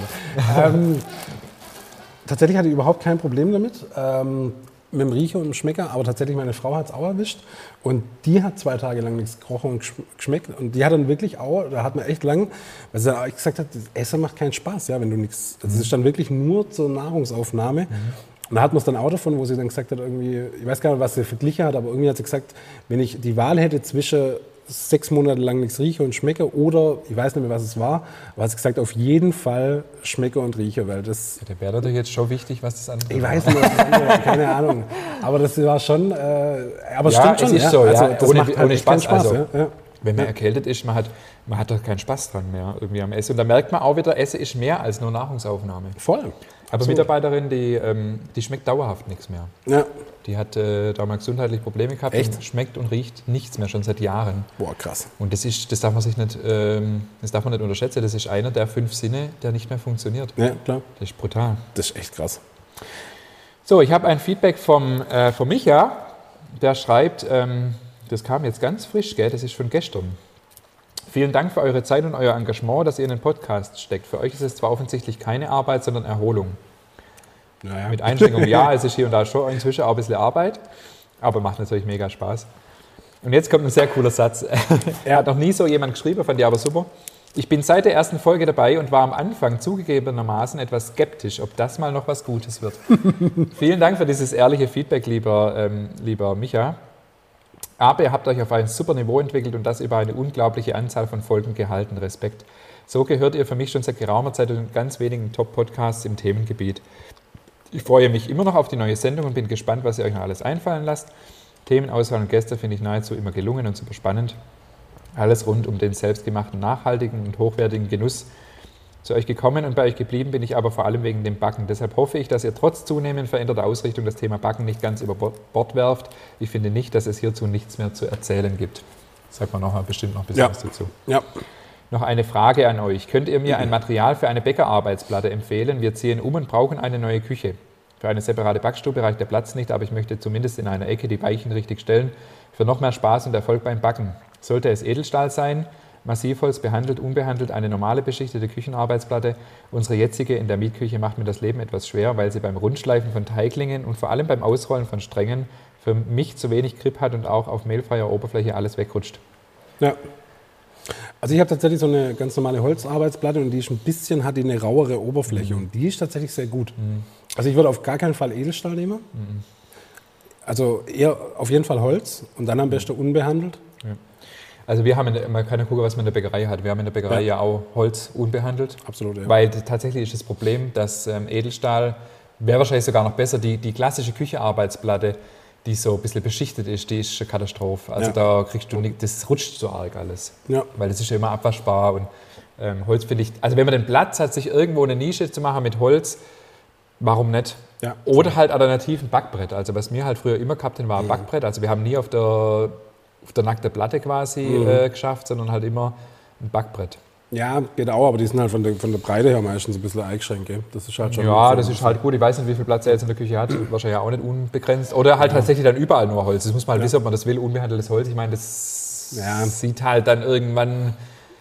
ähm, tatsächlich hatte ich überhaupt kein Problem damit. Ähm, mit dem Riecher und dem Schmecker, aber tatsächlich meine Frau hat es auch erwischt und die hat zwei Tage lang nichts gerochen und geschmeckt und die hat dann wirklich auch, da hat man echt lang, weil sie gesagt hat, das Essen macht keinen Spaß, ja, wenn du nichts, das ist dann wirklich nur zur Nahrungsaufnahme. Mhm. Und da hat man es dann auch davon, wo sie dann gesagt hat, irgendwie, ich weiß gar nicht, was sie verglichen hat, aber irgendwie hat sie gesagt, wenn ich die Wahl hätte zwischen sechs Monate lang nichts rieche und schmecke oder ich weiß nicht mehr, was es war, aber hat gesagt, auf jeden Fall schmecke und rieche, weil das... Ja, der wäre doch jetzt schon wichtig, was das andere Ich weiß nicht, was das andere, keine Ahnung. Aber das war schon, äh, aber ja, stimmt schon. Es ist ja. so, also, ja. ohne, halt ohne Spaß. Spaß also. Wenn man erkältet ist, man hat, man hat doch keinen Spaß dran mehr irgendwie am Essen. Und da merkt man auch wieder, Essen ist mehr als nur Nahrungsaufnahme. Voll. Aber so. Mitarbeiterin, die, ähm, die schmeckt dauerhaft nichts mehr. Ja. Die hat äh, damals gesundheitlich Probleme gehabt Echt? und schmeckt und riecht nichts mehr, schon seit Jahren. Boah, krass. Und das, ist, das, darf man sich nicht, ähm, das darf man nicht unterschätzen. Das ist einer der fünf Sinne, der nicht mehr funktioniert. Ja, klar. Das ist brutal. Das ist echt krass. So, ich habe ein Feedback vom, äh, von Micha, der schreibt, ähm, das kam jetzt ganz frisch, gell? das ist von gestern. Vielen Dank für eure Zeit und euer Engagement, das ihr in den Podcast steckt. Für euch ist es zwar offensichtlich keine Arbeit, sondern Erholung. Naja. Mit Einschränkungen, ja, es ist hier und da schon inzwischen auch ein bisschen Arbeit, aber macht natürlich mega Spaß. Und jetzt kommt ein sehr cooler Satz. Er hat noch nie so jemand geschrieben, fand ich aber super. Ich bin seit der ersten Folge dabei und war am Anfang zugegebenermaßen etwas skeptisch, ob das mal noch was Gutes wird. [LAUGHS] Vielen Dank für dieses ehrliche Feedback, lieber, ähm, lieber Micha. Aber ihr habt euch auf ein super Niveau entwickelt und das über eine unglaubliche Anzahl von Folgen gehalten. Respekt. So gehört ihr für mich schon seit geraumer Zeit in ganz wenigen Top-Podcasts im Themengebiet. Ich freue mich immer noch auf die neue Sendung und bin gespannt, was ihr euch noch alles einfallen lasst. Themenauswahl und Gäste finde ich nahezu immer gelungen und super spannend. Alles rund um den selbstgemachten, nachhaltigen und hochwertigen Genuss. Zu euch gekommen und bei euch geblieben bin ich aber vor allem wegen dem Backen. Deshalb hoffe ich, dass ihr trotz zunehmend veränderter Ausrichtung das Thema Backen nicht ganz über Bord werft. Ich finde nicht, dass es hierzu nichts mehr zu erzählen gibt. Sagt man noch bestimmt noch ein bisschen Ja. was dazu. Ja. Noch eine Frage an euch. Könnt ihr mir ein Material für eine Bäckerarbeitsplatte empfehlen? Wir ziehen um und brauchen eine neue Küche. Für eine separate Backstube reicht der Platz nicht, aber ich möchte zumindest in einer Ecke die Weichen richtig stellen. Für noch mehr Spaß und Erfolg beim Backen. Sollte es Edelstahl sein? Massivholz, behandelt, unbehandelt, eine normale beschichtete Küchenarbeitsplatte. Unsere jetzige in der Mietküche macht mir das Leben etwas schwer, weil sie beim Rundschleifen von Teiglingen und vor allem beim Ausrollen von Strängen für mich zu wenig Grip hat und auch auf mehlfreier Oberfläche alles wegrutscht. Ja. Also ich habe tatsächlich so eine ganz normale Holzarbeitsplatte und die ist ein bisschen, hat die eine rauere Oberfläche und die ist tatsächlich sehr gut. Also ich würde auf gar keinen Fall Edelstahl nehmen. Also eher auf jeden Fall Holz und dann am besten unbehandelt. Also wir haben, in der, man kann ja gucken, was man in der Bäckerei hat. Wir haben in der Bäckerei ja, Ja. auch Holz unbehandelt. Absolut, ja. Weil tatsächlich ist das Problem, dass ähm, Edelstahl wäre wahrscheinlich sogar noch besser. Die, die klassische Küchenarbeitsplatte, die so ein bisschen beschichtet ist, die ist eine Katastrophe. Also Ja. da kriegst du nicht, das rutscht so arg alles. Ja. Weil das ist ja immer abwaschbar und ähm, Holz finde ich, also wenn man den Platz hat, sich irgendwo eine Nische zu machen mit Holz, warum nicht? Ja. Oder halt alternativ ein Backbrett. Also was wir halt früher immer gehabt haben, war ein Backbrett. Also wir haben nie auf der, auf der nackten Platte quasi äh, geschafft, sondern halt immer ein Backbrett. Ja, geht auch, aber die sind halt von der, von der Breite her meistens ein bisschen eingeschränkt. gell? Das ist halt schon Ja, das ist halt gut. Ich weiß nicht, wie viel Platz er jetzt in der Küche hat. [CLEARS THROAT] Wahrscheinlich auch nicht unbegrenzt. Oder halt tatsächlich dann überall nur Holz. Das muss man halt wissen, ob man das will. Unbehandeltes Holz. Ich meine, das Ja. sieht halt dann irgendwann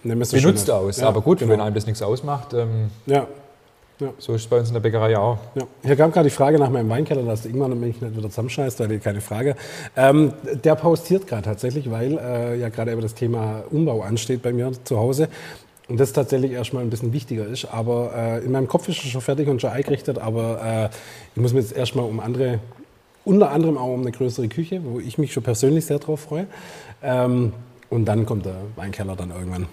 benutzt aus. Ja, Aber gut, genau. wenn einem das nichts ausmacht, ähm, Ja, so ist es bei uns in der Bäckerei auch. ja. Hier kam gerade die Frage nach meinem Weinkeller, dass der Ingmar mich nicht wieder zusammenscheißt, weil keine Frage. Ähm, der pausiert gerade tatsächlich, weil äh, ja gerade eben das Thema Umbau ansteht bei mir zu Hause. Und das tatsächlich erstmal ein bisschen wichtiger ist. Aber äh, in meinem Kopf ist es schon fertig und schon eingerichtet. Aber äh, ich muss mir jetzt erstmal um andere, unter anderem auch um eine größere Küche, wo ich mich schon persönlich sehr drauf freue. Ähm, und dann kommt der Weinkeller dann irgendwann.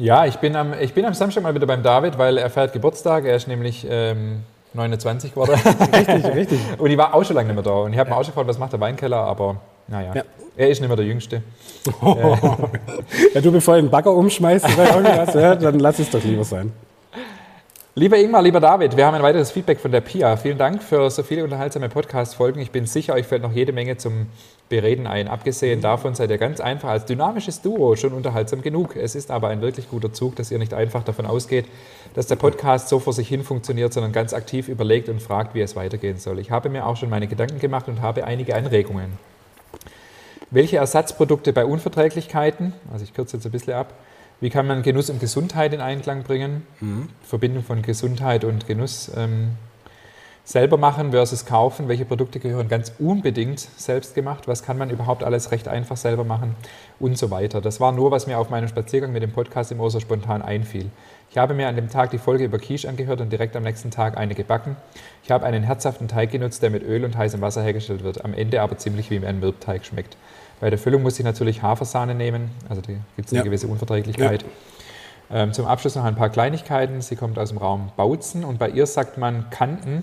Ja, ich bin, am, ich bin am Samstag mal wieder beim David, weil er feiert Geburtstag. Er ist nämlich ähm, 29 geworden. [LAUGHS] Richtig, richtig. Und ich war auch schon lange nicht mehr da. Und ich habe mir auch schon gefragt, was macht der Weinkeller, aber naja, Ja. er ist nicht mehr der Jüngste. [LAUGHS] Ja, du, bevor du den Bagger umschmeißt irgendwas, ja, dann lass es doch lieber sein. Lieber Ingmar, lieber David, wir haben ein weiteres Feedback von der Pia. Vielen Dank für so viele unterhaltsame Podcast-Folgen. Ich bin sicher, euch fällt noch jede Menge zum Bereden ein. Abgesehen davon seid ihr ganz einfach als dynamisches Duo schon unterhaltsam genug. Es ist aber ein wirklich guter Zug, dass ihr nicht einfach davon ausgeht, dass der Podcast so vor sich hin funktioniert, sondern ganz aktiv überlegt und fragt, wie es weitergehen soll. Ich habe mir auch schon meine Gedanken gemacht und habe einige Anregungen. Welche Ersatzprodukte bei Unverträglichkeiten, also ich kürze jetzt ein bisschen ab, wie kann man Genuss und Gesundheit in Einklang bringen? Verbindung von Gesundheit und Genuss ähm, selber machen versus kaufen. Welche Produkte gehören ganz unbedingt selbst gemacht? Was kann man überhaupt alles recht einfach selber machen? Und so weiter. Das war nur, was mir auf meinem Spaziergang mit dem Podcast im so spontan einfiel. Ich habe mir an dem Tag die Folge über Quiche angehört und direkt am nächsten Tag eine gebacken. Ich habe einen herzhaften Teig genutzt, der mit Öl und heißem Wasser hergestellt wird, am Ende aber ziemlich wie ein Mürbteig schmeckt. Bei der Füllung muss ich natürlich Hafersahne nehmen, also da gibt es eine Ja. gewisse Unverträglichkeit. Ähm, zum Abschluss noch ein paar Kleinigkeiten. Sie kommt aus dem Raum Bautzen und bei ihr sagt man Kanten.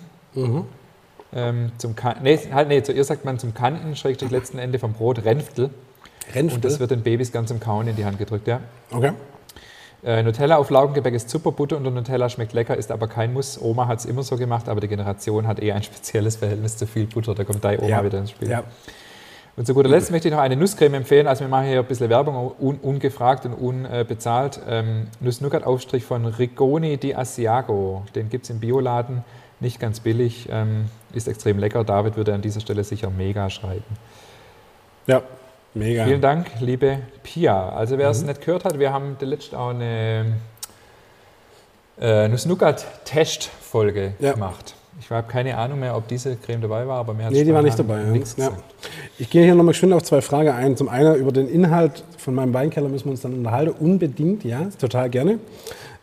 Ähm, zum kan nee, halt, nee, zu ihr sagt man zum Kanten, schrägstrich letzten Ende vom Brot, Renftel. Und das wird den Babys ganz zum Kauen in die Hand gedrückt, ja. Okay. Äh, Nutella auf Laugengebäck ist super, Butter unter Nutella schmeckt lecker, ist aber kein Muss. Oma hat es immer so gemacht, aber die Generation hat eher ein [LAUGHS] spezielles Verhältnis zu viel Butter. Da kommt deine Oma Ja. wieder ins Spiel. Ja. Und zu guter Letzt möchte ich noch eine Nusscreme empfehlen. Also wir machen hier ein bisschen Werbung, un, ungefragt und unbezahlt. Ähm, Nuss-Nougat-Aufstrich von Rigoni di Asiago. Den gibt es im Bioladen, nicht ganz billig, ähm, ist extrem lecker. David würde an dieser Stelle sicher mega schreiben. Ja, mega. Vielen Dank, liebe Pia. Also wer es nicht gehört hat, wir haben letzte auch eine äh, Nuss-Nougat-Test-Folge Ja. gemacht. Ich habe keine Ahnung mehr, ob diese Creme dabei war, aber mir hat Nee, die war nicht dabei. Ja. Ich gehe hier nochmal geschwind auf zwei Fragen ein. Zum einen über den Inhalt von meinem Weinkeller müssen wir uns dann unterhalten. Unbedingt, ja, total gerne.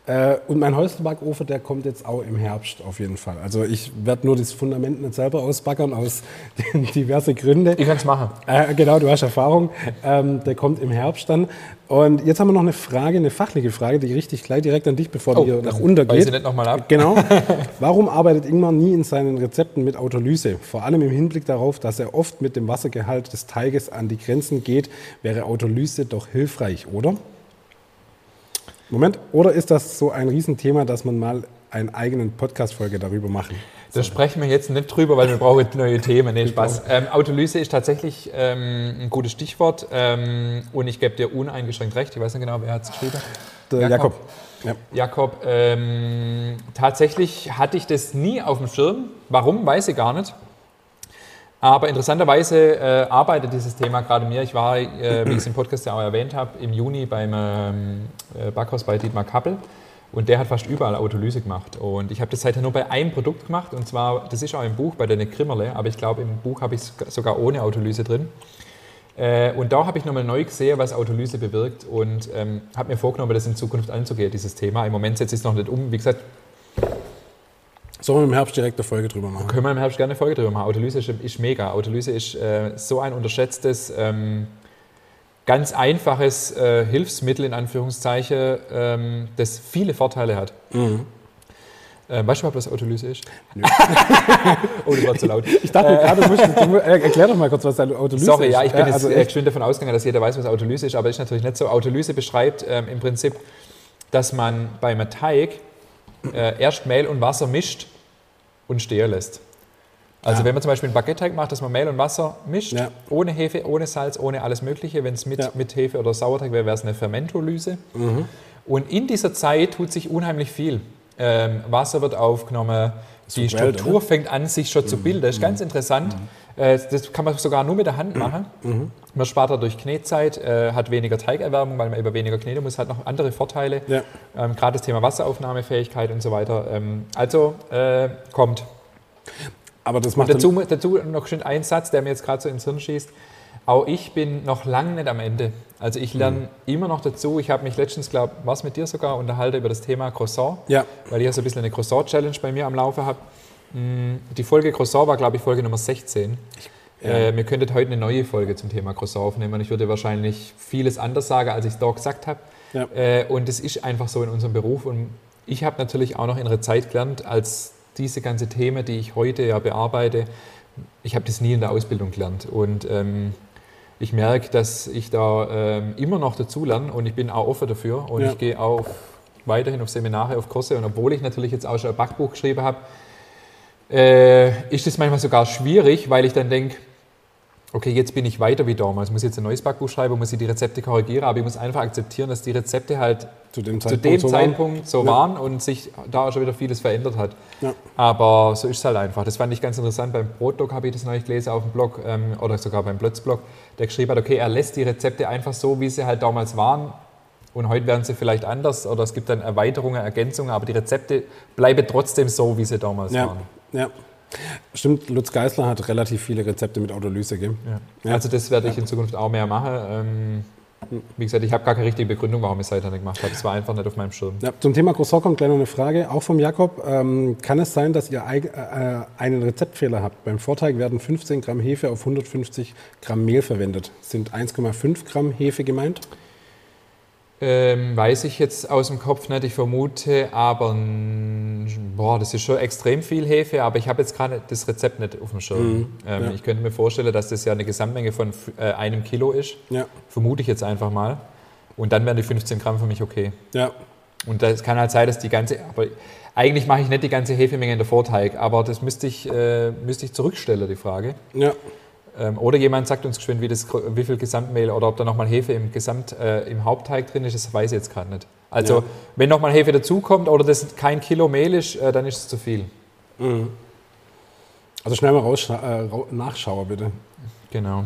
Äh, und mein Häuselbackofen, der kommt jetzt auch im Herbst auf jeden Fall. Also ich werde nur das Fundament nicht selber ausbackern, aus [LAUGHS] diversen Gründen. Ich kann es machen. Äh, genau, du hast Erfahrung. Ähm, der kommt im Herbst dann. Und jetzt haben wir noch eine Frage, eine fachliche Frage, die richtig gleich direkt an dich, bevor Oh, die hier nach unten geht. ich nicht nochmal ab. Genau. [LAUGHS] Warum arbeitet Ingmar nie in seinen Rezepten mit Autolyse? Vor allem im Hinblick darauf, dass er oft mit dem Wassergehalt des Teiges an die Grenzen geht, wäre Autolyse doch hilfreich, oder? Moment, oder ist das so ein Riesenthema, dass man mal einen eigenen Podcast-Folge darüber machen? Da sprechen wir jetzt nicht drüber, weil wir brauchen [LAUGHS] neue Themen. Nee, Spaß. Ähm, Autolyse ist tatsächlich ähm, ein gutes Stichwort ähm, und ich gebe dir uneingeschränkt recht. Ich weiß nicht genau, wer hat es geschrieben. Der Jakob. Ja. Jakob, ähm, tatsächlich hatte ich das nie auf dem Schirm. Warum, weiß ich gar nicht. Aber interessanterweise äh, arbeitet dieses Thema gerade mir. Ich war, äh, wie ich es im Podcast ja auch erwähnt habe, im Juni beim ähm, äh, Backhaus bei Dietmar Kappel. Und der hat fast überall Autolyse gemacht. Und ich habe das seither nur bei einem Produkt gemacht. Und zwar, das ist auch im Buch bei der Krimmerle, aber ich glaube, im Buch habe ich es sogar ohne Autolyse drin. Äh, und da habe ich nochmal neu gesehen, was Autolyse bewirkt und ähm, habe mir vorgenommen, das in Zukunft anzugehen, dieses Thema. Im Moment setze ich es noch nicht um. Wie gesagt, Sollen wir im Herbst direkt eine Folge drüber machen? können wir im Herbst gerne eine Folge drüber machen. Autolyse ist, ist mega. Autolyse ist äh, so ein unterschätztes, ähm, ganz einfaches äh, Hilfsmittel in Anführungszeichen, ähm, das viele Vorteile hat. Mhm. Äh, weißt du überhaupt, was Autolyse ist? [LAUGHS] oh, das war zu laut. Ich dachte mir gerade, du musst, du, äh, erklär doch mal kurz, was Autolyse Sorry, ist. ja, ich bin jetzt also äh, geschwind davon ausgegangen, dass jeder weiß, was Autolyse ist, aber ist natürlich nicht so. Autolyse beschreibt ähm, im Prinzip, dass man beim Teig äh, erst Mehl und Wasser mischt und stehen lässt. Also Ja. wenn man zum Beispiel einen Baguette-Teig macht, dass man Mehl und Wasser mischt, Ja. ohne Hefe, ohne Salz, ohne alles Mögliche. Wenn es mit, Ja. mit Hefe oder Sauerteig wäre, wäre es eine Fermentolyse. Mhm. Und in dieser Zeit tut sich unheimlich viel. Ähm, Wasser wird aufgenommen, die Struktur oder? fängt an, sich schon zu bilden. Das ist ganz interessant. Äh, das kann man sogar nur mit der Hand machen. Man spart dadurch Knetzeit, äh, hat weniger Teigerwärmung, weil man über weniger kneten muss, hat noch andere Vorteile. Ja. Ähm, Gerade das Thema Wasseraufnahmefähigkeit und so weiter. Ähm, also äh, kommt. aber das Und macht dazu, dazu noch schön ein Satz, der mir jetzt gerade so ins Hirn schießt. Auch ich bin noch lange nicht am Ende. Also ich lerne immer noch dazu. Ich habe mich letztens, glaube ich, was mit dir sogar unterhalten über das Thema Croissant, Ja. weil ich ja so ein bisschen eine Croissant-Challenge bei mir am Laufe habe. Die Folge Croissant war, glaube ich, Folge Nummer 16. Ja. Äh, wir könnten heute eine neue Folge zum Thema Croissant aufnehmen und ich würde wahrscheinlich vieles anders sagen, als ich es da gesagt habe. Ja. Äh, und es ist einfach so in unserem Beruf. Und ich habe natürlich auch noch in einer Zeit gelernt, als diese ganze Themen, die ich heute ja bearbeite, ich habe das nie in der Ausbildung gelernt. Und ähm, ich merke, dass ich da ähm, immer noch dazu lerne und ich bin auch offen dafür. Und Ja. ich gehe auch weiterhin auf Seminare, auf Kurse. Und obwohl ich natürlich jetzt auch schon ein Backbuch geschrieben habe, äh, ist es manchmal sogar schwierig, weil ich dann denke, okay, jetzt bin ich weiter wie damals. Ich muss jetzt ein neues Backbuch schreiben, muss ich die Rezepte korrigieren, aber ich muss einfach akzeptieren, dass die Rezepte halt zu dem zu Zeitpunkt dem so waren. Zeitpunkt so Ja. waren und sich da auch schon wieder vieles verändert hat. Ja. Aber so ist es halt einfach. Das fand ich ganz interessant. Beim Brotdog habe ich das neulich gelesen auf dem Blog ähm, oder sogar beim Plötzblog, der geschrieben hat, okay, er lässt die Rezepte einfach so, wie sie halt damals waren. Und heute werden sie vielleicht anders oder es gibt dann Erweiterungen, Ergänzungen, aber die Rezepte bleiben trotzdem so, wie sie damals Ja. waren. Ja. Stimmt, Lutz Geisler hat relativ viele Rezepte mit Autolyse, gell? Ja. Also das werde ich in Zukunft auch mehr machen. Ähm, wie gesagt, ich habe gar keine richtige Begründung, warum ich es seither nicht gemacht habe. Es war einfach nicht auf meinem Schirm. Ja, zum Thema Croissant kommt gleich noch eine Frage, auch vom Jakob. Ähm, kann es sein, dass ihr äh, einen Rezeptfehler habt? Beim Vorteig werden 15 Gramm Hefe auf 150 Gramm Mehl verwendet. Sind 1,5 Gramm Hefe gemeint? Ähm, weiß ich jetzt aus dem Kopf nicht, ich vermute, aber boah, das ist schon extrem viel Hefe, aber ich habe jetzt gerade das Rezept nicht auf dem Schirm. ähm, ja. Ich könnte mir vorstellen, dass das ja eine Gesamtmenge von äh, einem Kilo ist, Ja, vermute ich jetzt einfach mal. Und dann wären die 15 Gramm für mich okay. ja, Und das kann halt sein, dass die ganze, aber eigentlich mache ich nicht die ganze Hefemenge in der Vorteig, aber das müsste ich, äh, müsste ich zurückstellen, die Frage. ja. Ähm, oder jemand sagt uns geschwind, wie, das, wie viel Gesamtmehl oder ob da nochmal Hefe im, Gesamt, äh, im Hauptteig drin ist, das weiß ich jetzt gerade nicht. Also Ja. wenn nochmal Hefe dazukommt oder das kein Kilo Mehl ist, äh, dann ist es zu viel. Also schnell mal raus, äh, nachschauen, bitte. Genau,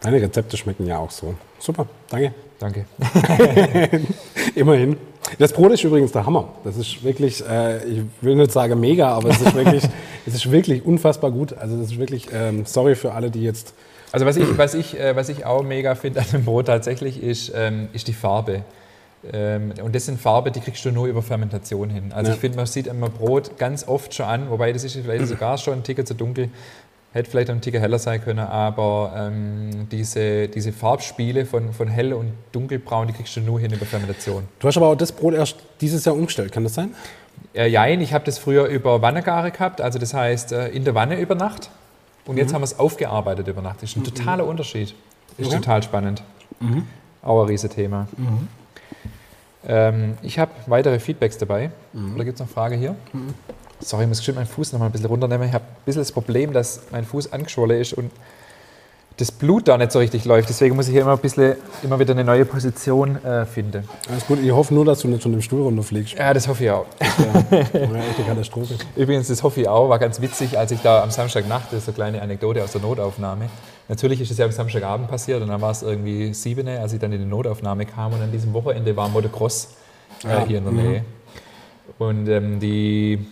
Deine Rezepte schmecken ja auch so. Super, danke. danke. [LAUGHS] [LAUGHS] Immerhin. Das Brot ist übrigens der Hammer. Das ist wirklich, äh, ich will nicht sagen mega, aber es ist wirklich, [LAUGHS] es ist wirklich unfassbar gut. Also das ist wirklich, ähm, sorry für alle, die jetzt, Also was ich, was ich, äh, was ich auch mega finde an dem Brot tatsächlich ist, ähm, ist die Farbe. Ähm, und das sind Farben, die kriegst du nur über Fermentation hin. Also Ja. ich finde, man sieht immer Brot ganz oft schon an, wobei das ist vielleicht sogar schon ein Ticken zu dunkel. Hätte vielleicht ein Ticken heller sein können, aber ähm, diese, diese Farbspiele von, von hell und dunkelbraun, die kriegst du nur hin über Fermentation. Du hast aber auch das Brot erst dieses Jahr umgestellt, kann das sein? Äh, ich habe das früher über Wannegare gehabt, also das heißt äh, in der Wanne über Nacht. Und jetzt haben wir es aufgearbeitet über Nacht. Das ist ein totaler Unterschied. Ist Okay. total spannend. Auch ein Riesenthema. Ähm, ich habe weitere Feedbacks dabei. Oder gibt es noch eine Frage hier? Sorry, ich muss bestimmt meinen Fuß noch mal ein bisschen runternehmen. Ich habe ein bisschen das Problem, dass mein Fuß angeschwollen ist und das Blut da nicht so richtig läuft. Deswegen muss ich hier immer, ein bisschen, immer wieder eine neue Position äh, finden. Alles gut, ich hoffe nur, dass du nicht von dem Stuhl runterfliegst. Ja, das hoffe ich auch. Ja, [LAUGHS] echte Katastrophe. Übrigens, das hoffe ich auch, war ganz witzig, als ich da am Samstagnacht, das ist eine kleine Anekdote aus der Notaufnahme. Natürlich ist es ja am Samstagabend passiert und dann war es irgendwie sieben, als ich dann in die Notaufnahme kam und an diesem Wochenende war Motocross äh, hier in der Nähe. Und ähm, die,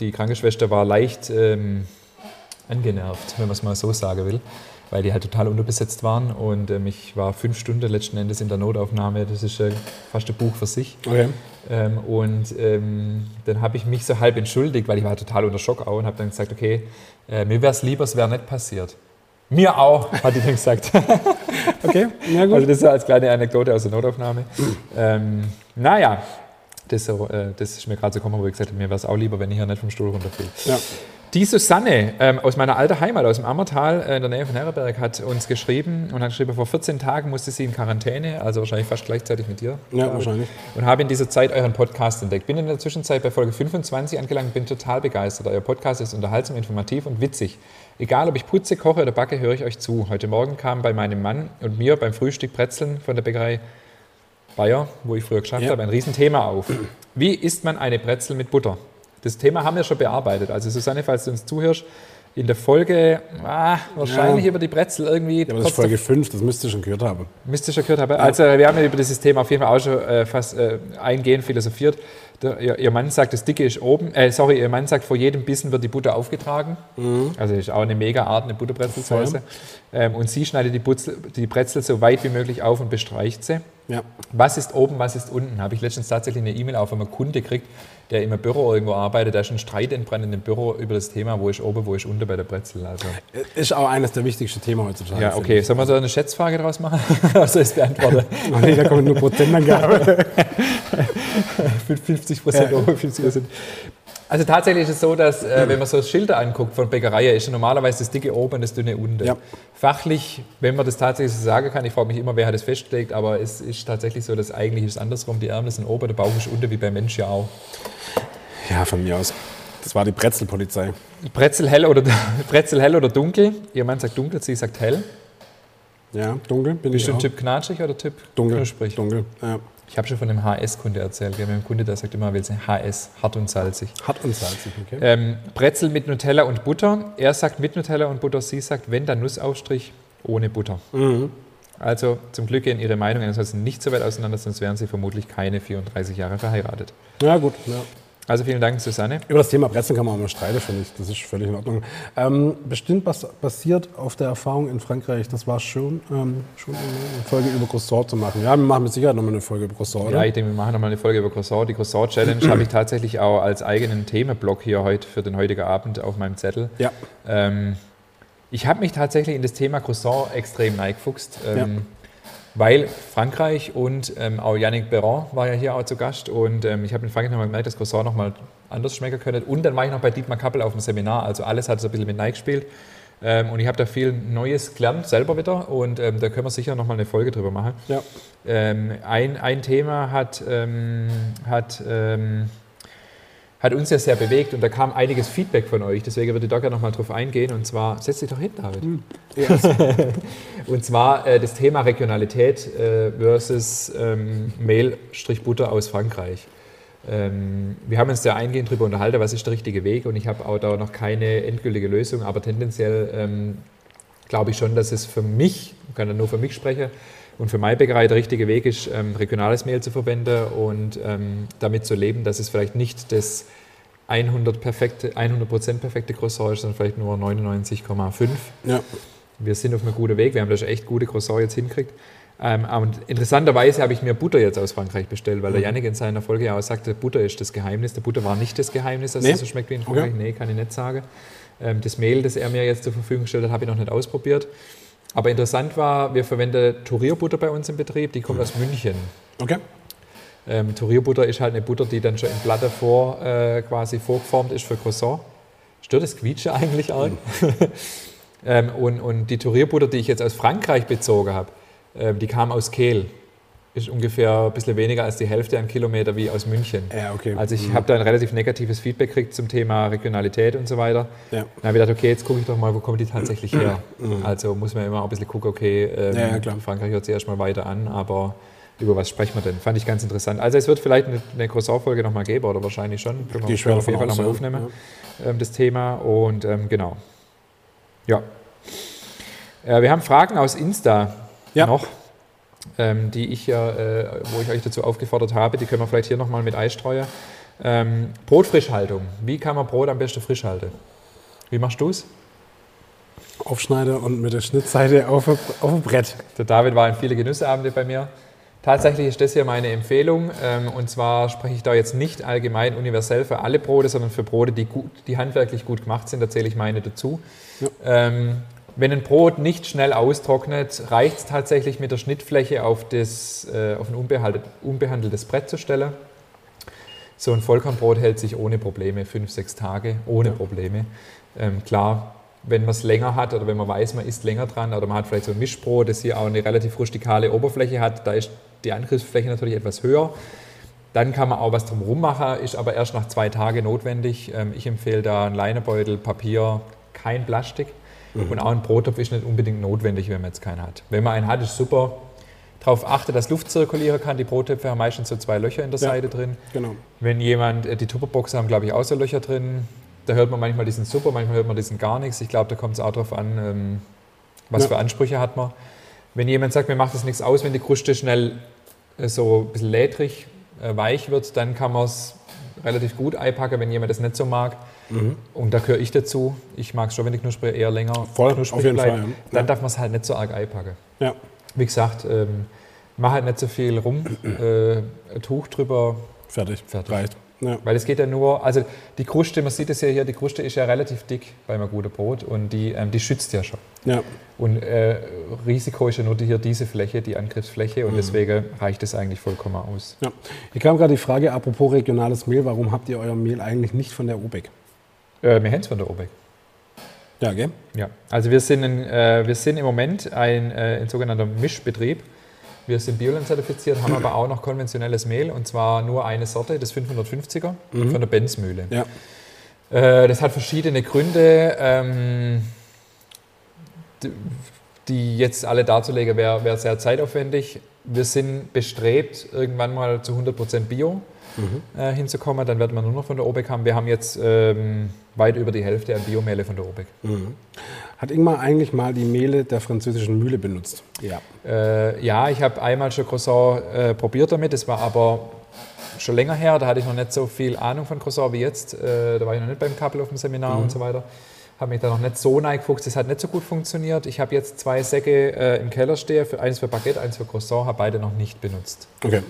die Krankenschwester war leicht ähm, angenervt, wenn man es mal so sagen will, weil die halt total unterbesetzt waren und ähm, ich war fünf Stunden letzten Endes in der Notaufnahme, das ist äh, fast ein Buch für sich. Okay. Ähm, und ähm, dann habe ich mich so halb entschuldigt, weil ich war total unter Schock auch und habe dann gesagt, okay, äh, mir wäre es lieber, es wäre nicht passiert. Mir auch, hat die dann gesagt. [LAUGHS] Okay, ja gut. also das ist als kleine Anekdote aus der Notaufnahme. ähm, naja, das, äh, das ist mir gerade so gekommen, wo ich gesagt habe, mir wäre es auch lieber, wenn ich hier nicht vom Stuhl runterfiel. ja. Die Susanne ähm, aus meiner alten Heimat, aus dem Ammertal äh, in der Nähe von Herreberg, hat uns geschrieben und hat geschrieben, vor 14 Tagen musste sie in Quarantäne, also wahrscheinlich fast gleichzeitig mit dir. ja, wahrscheinlich. und habe in dieser Zeit euren Podcast entdeckt. Bin in der Zwischenzeit bei Folge 25 angelangt, bin total begeistert. Euer Podcast ist unterhaltsam, informativ und witzig. Egal, ob ich putze, koche oder backe, höre ich euch zu. Heute Morgen kam bei meinem Mann und mir beim Frühstück Brezeln von der Bäckerei Bayer, wo ich früher geschafft Ja. habe, ein Riesenthema auf. Wie isst man eine Brezel mit Butter? Das Thema haben wir schon bearbeitet. Also Susanne, falls du uns zuhörst, in der Folge ah, wahrscheinlich Ja. über die Brezel irgendwie. Ja, aber das ist Folge 5, das müsste ich schon gehört haben. Müsste ich schon gehört haben. Also wir haben ja über dieses Thema auf jeden Fall auch schon äh, fast äh, eingehend philosophiert. Der, ihr, ihr Mann sagt, das Dicke ist oben. Äh, sorry, ihr Mann sagt, vor jedem Bissen wird die Butter aufgetragen. Also ist auch eine mega Art, eine Butterbrezelsoße. Ähm, und sie schneidet die, Butzel, die Brezel so weit wie möglich auf und bestreicht sie. Ja. Was ist oben, was ist unten? Habe ich letztens tatsächlich eine E-Mail auf einen Kunde gekriegt, der im Büro irgendwo arbeitet. Da ist ein Streit entbrannt in dem Büro über das Thema, wo ist oben, wo ist unten bei der Brezel. Also, Ist auch eines der wichtigsten Themen heutzutage. ja, okay. Sollen wir da eine Schätzfrage draus machen? [LAUGHS] also ist beantwortet. ich. Oh, nee, da kommen nur Prozentangabe. 50 Prozent [LAUGHS] oben, 50 Prozent. Also tatsächlich ist es so, dass äh, wenn man so Schilder anguckt von Bäckereien, ist ja normalerweise das dicke oben und das dünne unten. Ja. Fachlich, wenn man das tatsächlich so sagen kann, ich frage mich immer, wer hat das festgelegt, aber es ist tatsächlich so, dass eigentlich ist es andersrum. Die Ärmel sind oben, der Bauch ist unten, wie beim Mensch ja auch. Ja, von mir aus. Das war die Brezelpolizei. Brezel hell oder, [LAUGHS] Brezel hell oder dunkel? Ihr Mann sagt dunkel, sie sagt hell. Ja, dunkel bin Bist ich du ein auch. Typ knatschig oder Typ Dunkel. knusprig? Dunkel. Ja. Ich habe schon von einem HS-Kunde erzählt. Wir haben einen Kunde, der sagt immer, er will sein HS, hart und salzig. Hart und salzig, okay. Ähm, Brezel mit Nutella und Butter. Er sagt mit Nutella und Butter, sie sagt, wenn, dann Nussaufstrich ohne Butter. Mhm. Also zum Glück gehen ihre Meinungen ansonsten nicht so weit auseinander, sonst wären sie vermutlich keine 34 Jahre verheiratet. Ja, gut. Ja. Also vielen Dank, Susanne. Über das Thema Brezeln kann man auch mal streiten, finde ich. Das ist völlig in Ordnung. Ähm, bestimmt bas basiert auf der Erfahrung in Frankreich. Das war schon, ähm, schon eine Folge über Croissant zu machen. Ja, wir machen mit Sicherheit nochmal eine Folge über Croissant, oder? Ja, ich denke, wir machen nochmal eine Folge über Croissant. Die Croissant Challenge [CLEARS THROAT] habe ich tatsächlich auch als eigenen Themenblock hier heute für den heutigen Abend auf meinem Zettel. Ja. Ähm, ich habe mich tatsächlich in das Thema Croissant extrem reingefuchst, ähm, Ja. Weil Frankreich und ähm, auch Yannick Berrand war ja hier auch zu Gast und ähm, ich habe in Frankreich nochmal gemerkt, dass Croissant nochmal anders schmecken könnte. Und dann war ich noch bei Dietmar Kappel auf dem Seminar, also alles hat so ein bisschen mit Nike gespielt. Ähm, und ich habe da viel Neues gelernt, selber wieder und ähm, da können wir sicher nochmal eine Folge drüber machen. Ja. Ähm, ein, ein Thema hat, ähm, hat, ähm, hat uns ja sehr bewegt und da kam einiges Feedback von euch. Deswegen würde ich da gerne nochmal drauf eingehen. Und zwar, setz dich doch hin, David. [LAUGHS] und zwar äh, das Thema Regionalität äh, versus ähm, Mehl-Butter aus Frankreich. Ähm, wir haben uns da eingehend darüber unterhalten, was ist der richtige Weg und ich habe auch da noch keine endgültige Lösung, aber tendenziell ähm, glaube ich schon, dass es für mich, ich kann da nur für mich sprechen, und für meine Bäckerei der richtige Weg ist, ähm, regionales Mehl zu verwenden und ähm, damit zu leben, dass es vielleicht nicht das 100%, perfekte, 100 perfekte Croissant ist, sondern vielleicht nur 99,5. Ja. Wir sind auf einem guten Weg, wir haben da schon echt gute Croissant jetzt hingekriegt. Ähm, und interessanterweise habe ich mir Butter jetzt aus Frankreich bestellt, weil der Janik in seiner Folge ja auch sagte, Butter ist das Geheimnis. Der Butter war nicht das Geheimnis, dass Nee? es so schmeckt wie in Frankreich. Okay. Nee, kann ich nicht sagen. Ähm, das Mehl, das er mir jetzt zur Verfügung gestellt hat, habe ich noch nicht ausprobiert. Aber interessant war, wir verwenden Turierbutter bei uns im Betrieb, die kommt aus München. Okay. Ähm, Turierbutter ist halt eine Butter, die dann schon in Platte vor, äh, quasi vorgeformt ist für Croissant. Stört das Quietsche eigentlich arg? [LAUGHS] ähm, und, und die Turierbutter, die ich jetzt aus Frankreich bezogen habe, ähm, die kam aus Kehl. Ist ungefähr ein bisschen weniger als die Hälfte an Kilometer wie aus München. Ja, okay. Also ich habe da ein relativ negatives Feedback gekriegt zum Thema Regionalität und so weiter. Ja. Dann habe ich gedacht, okay, jetzt gucke ich doch mal, wo kommt die tatsächlich her. [CLEARS THROAT] Also muss man immer auch ein bisschen gucken, okay, ähm, Ja, ja, klar. Frankreich hört sich erstmal weiter an, aber über was sprechen wir denn? Fand ich ganz interessant. Also es wird vielleicht eine, eine Croissant-Folge nochmal geben oder wahrscheinlich schon. Können wir ich schwer auf jeden Fall nochmal ja. aufnehmen, ähm, das Thema. Und ähm, genau. Ja. Äh, wir haben Fragen aus Insta Ja. noch, ähm, die ich ja, äh, wo ich euch dazu aufgefordert habe, die können wir vielleicht hier nochmal mit einstreuen. Ähm, Brotfrischhaltung. Wie kann man Brot am besten frisch halten? Wie machst du es? Aufschneide und mit der Schnittseite auf, auf ein Brett. Der David war in viele Genüsseabende bei mir. Tatsächlich ist das hier meine Empfehlung. Ähm, und zwar spreche ich da jetzt nicht allgemein universell für alle Brote, sondern für Brote, die, gut, die handwerklich gut gemacht sind. Da zähle ich meine dazu. Ähm, wenn ein Brot nicht schnell austrocknet, reicht es tatsächlich mit der Schnittfläche auf, das, äh, auf ein unbehandelt, unbehandeltes Brett zu stellen. So ein Vollkornbrot hält sich ohne Probleme fünf, sechs Tage, ohne Probleme. Ähm, klar, wenn man es länger hat oder wenn man weiß, man isst länger dran oder man hat vielleicht so ein Mischbrot, das hier auch eine relativ rustikale Oberfläche hat, da ist die Angriffsfläche natürlich etwas höher. Dann kann man auch was drumherum machen, ist aber erst nach zwei Tagen notwendig. Ähm, ich empfehle da einen Leinebeutel, Papier, kein Plastik. Und auch ein Brottopf ist nicht unbedingt notwendig, wenn man jetzt keinen hat. Wenn man einen hat, ist super. Darauf achte, dass Luft zirkulieren kann. Die Brottöpfe haben meistens so zwei Löcher in der Ja. Seite drin. Genau. Wenn jemand, äh, die Tupperboxen haben, glaube ich, auch so Löcher drin. Da hört man manchmal diesen super, manchmal hört man diesen gar nichts. Ich glaube, da kommt es auch darauf an, ähm, was Ja. für Ansprüche hat man. Wenn jemand sagt, mir macht es nichts aus, wenn die Kruste schnell äh, so ein bisschen lädrig, äh, weich wird, dann kann man es relativ gut einpacken, wenn jemand das nicht so mag. Und da gehöre ich dazu. Ich mag es schon, wenn die Knusprig eher länger Voll, knusprig auf jeden bleibt. Fall, ja. Dann darf man es halt nicht so arg einpacken. Ja. Wie gesagt, ähm, mach halt nicht so viel rum, [CLEARS THROAT] äh, ein Tuch drüber, Fertig. Fertig. Reicht. Ja. weil es geht ja nur, also die Kruste, man sieht es ja hier, die Kruste ist ja relativ dick bei einem guten Brot und die, ähm, die schützt ja schon. ja. Und äh, Risiko ist ja nur hier diese Fläche, die Angriffsfläche und deswegen reicht es eigentlich vollkommen aus. Ja. Hier kam gerade die Frage, apropos regionales Mehl, warum habt ihr euer Mehl eigentlich nicht von der OBEC? Äh, wir haben es von der OBEC. Ja, gell? Ja, also wir sind, ein, äh, wir sind im Moment ein, äh, ein sogenannter Mischbetrieb. Wir sind Bioland zertifiziert, haben aber auch noch konventionelles Mehl und zwar nur eine Sorte, das 550er von der Benzmühle. Ja. Äh, das hat verschiedene Gründe. Ähm, die jetzt alle darzulegen, wäre wär sehr zeitaufwendig. Wir sind bestrebt, irgendwann mal zu 100% Bio äh, hinzukommen. Dann werden wir nur noch von der OBEC haben. Wir haben jetzt ähm, weit über die Hälfte an Biomehle von der OBEC. Hat Ingmar eigentlich mal die Mehle der französischen Mühle benutzt? Ja. Äh, ja, ich habe einmal schon Croissant äh, probiert damit. Das war aber schon länger her. Da hatte ich noch nicht so viel Ahnung von Croissant wie jetzt. Äh, da war ich noch nicht beim Kappel auf dem Seminar und so weiter. Habe mich da noch nicht so reingefuchst. Das hat nicht so gut funktioniert. Ich habe jetzt zwei Säcke äh, im Keller stehen. Für, eins für Baguette, eins für Croissant. Habe beide noch nicht benutzt. Okay.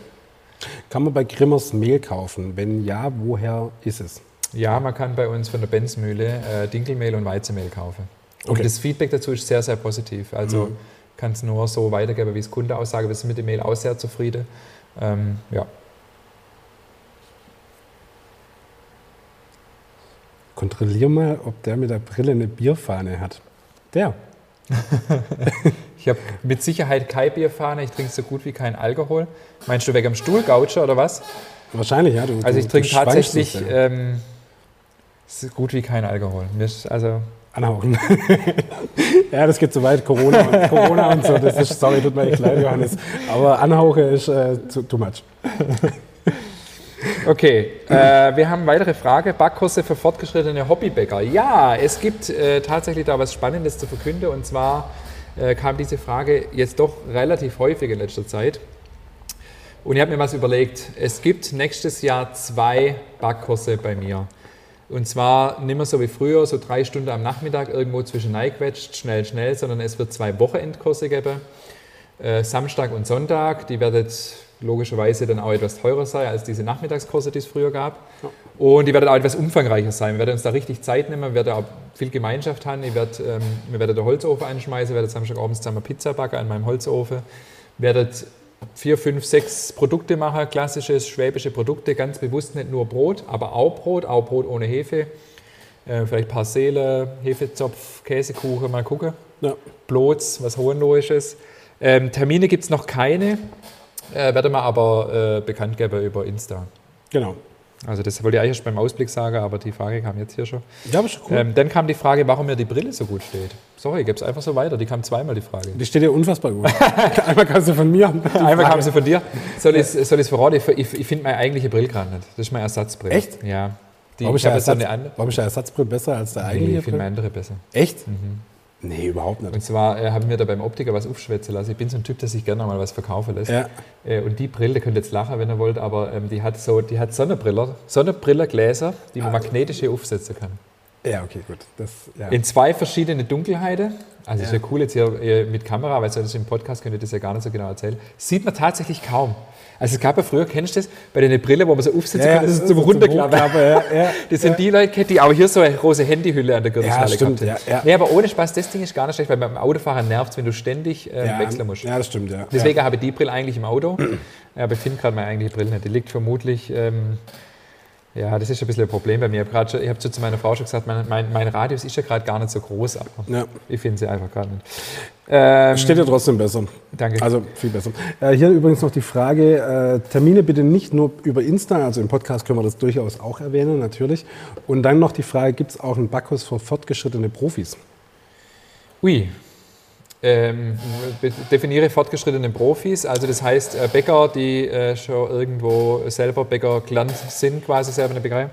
Kann man bei Grimmers Mehl kaufen? Wenn ja, woher ist es? Ja, man kann bei uns von der Benzmühle äh, Dinkelmehl und Weizenmehl kaufen. Und Okay. das Feedback dazu ist sehr, sehr positiv. Also kann es nur so weitergeben, wie es Kunde aussage. Wir sind mit dem Mehl auch sehr zufrieden. Ähm, ja. Kontrollier mal, ob der mit der Brille eine Bierfahne hat. Der. [LAUGHS] Ich habe mit Sicherheit keine Bierfahne. Ich trinke so gut wie kein Alkohol. Meinst du wegen dem Stuhlgaucher oder was? Wahrscheinlich, ja. Du, Also ich trinke tatsächlich ja. ähm, so gut wie kein Alkohol. Also Anhauchen. [LAUGHS] ja, das geht zu weit. Corona und, Corona und so. Das ist, sorry, tut mir echt leid, Johannes. Aber Anhauche ist äh, too much. [LAUGHS] Okay, äh, wir haben weitere Frage. Backkurse für fortgeschrittene Hobbybäcker. Ja, es gibt äh, tatsächlich da was Spannendes zu verkünden. Und zwar äh, kam diese Frage jetzt doch relativ häufig in letzter Zeit. Und ich habe mir was überlegt. Es gibt nächstes Jahr zwei Backkurse bei mir. Und zwar nicht mehr so wie früher, so drei Stunden am Nachmittag irgendwo zwischen reingequetscht, schnell, schnell, sondern es wird zwei Wochenendkurse geben. äh, Samstag und Sonntag. Die werden logischerweise dann auch etwas teurer sein als diese Nachmittagskurse, die es früher gab. Ja. Und die werden auch etwas umfangreicher sein. Wir werden uns da richtig Zeit nehmen, wir werden auch viel Gemeinschaft haben. Ich werde, ähm, wir werden den Holzofen einschmeißen, wir werden Samstagabends zusammen Pizza backen an meinem Holzofen. Wir werden vier, fünf, sechs Produkte machen, klassische schwäbische Produkte, ganz bewusst nicht nur Brot, aber auch Brot, auch Brot ohne Hefe. Äh, vielleicht Parsele, Hefezopf, Käsekuchen, mal gucken. Ja. Blots, was Hohenlohisches. Ähm, Termine gibt es noch keine, äh, werde wir aber äh, bekannt geben über Insta. Genau. Also das wollte ich eigentlich erst beim Ausblick sagen, aber die Frage kam jetzt hier schon. Ja, aber schon cool. Ähm, dann kam die Frage, warum mir die Brille so gut steht. Sorry, ich gebe es einfach so weiter. Die kam zweimal, die Frage. Die steht dir unfassbar gut. [LAUGHS] Einmal kam sie von mir. [LAUGHS] Einmal kam sie von dir. Soll ich es verraten? Ich, ich, ich finde meine eigentliche Brille gerade nicht. Das ist meine Ersatzbrille. Echt? Ja. Die, warum, ist der Ersatz, so warum ist der Ersatzbrille besser als der eigentliche? Nee, ich finde meine andere besser. Echt? Mhm. Nee, überhaupt nicht. Und zwar äh, haben wir da beim Optiker was aufschwätzen lassen. Ich bin so ein Typ, der sich gerne mal was verkaufen lässt. Ja. Äh, und die Brille, könnt ihr jetzt lachen, wenn ihr wollt, aber ähm, die hat so, die hat Sonnenbrille, Sonnenbrillengläser, die man ah. magnetisch hier aufsetzen kann. Ja, okay, gut. Das, ja. In zwei verschiedene Dunkelheiten. Also ja. ist ja cool jetzt hier äh, mit Kamera, weil das im Podcast könnt ihr das ja gar nicht so genau erzählen. Sieht man tatsächlich kaum. Also es gab ja früher, kennst du das, bei den Brille, wo man so aufsetzen ja, kann, das ist zum Runterklappen. Ja, ja, [LAUGHS] das sind die Leute, die auch hier so eine große Handyhülle an der Gürtelschnalle ja, stimmt, ja, ja. Nee, aber ohne Spaß, das Ding ist gar nicht schlecht, weil beim Autofahrer nervt wenn du ständig äh, wechseln musst. Ja, das stimmt, ja. Deswegen habe ich die Brille eigentlich im Auto, [CLEARS THROAT] aber ich finde gerade meine eigentliche Brille nicht. Die liegt vermutlich... Ähm, ja, das ist ein bisschen ein Problem bei mir. Ich habe hab zu meiner Frau schon gesagt, mein, mein, mein Radius ist ja gerade gar nicht so groß, aber ja. ich finde sie einfach gerade nicht. Ähm, Steht ja trotzdem besser. Danke. Also viel besser. Äh, hier übrigens noch die Frage, äh, Termine bitte nicht nur über Insta, also im Podcast können wir das durchaus auch erwähnen, natürlich. Und dann noch die Frage, gibt es auch einen Backkurs für fortgeschrittene Profis? Ui, ähm, definiere fortgeschrittene Profis, also das heißt äh, Bäcker, die äh, schon irgendwo selber Bäcker gelernt sind, quasi selber eine Bäckerei.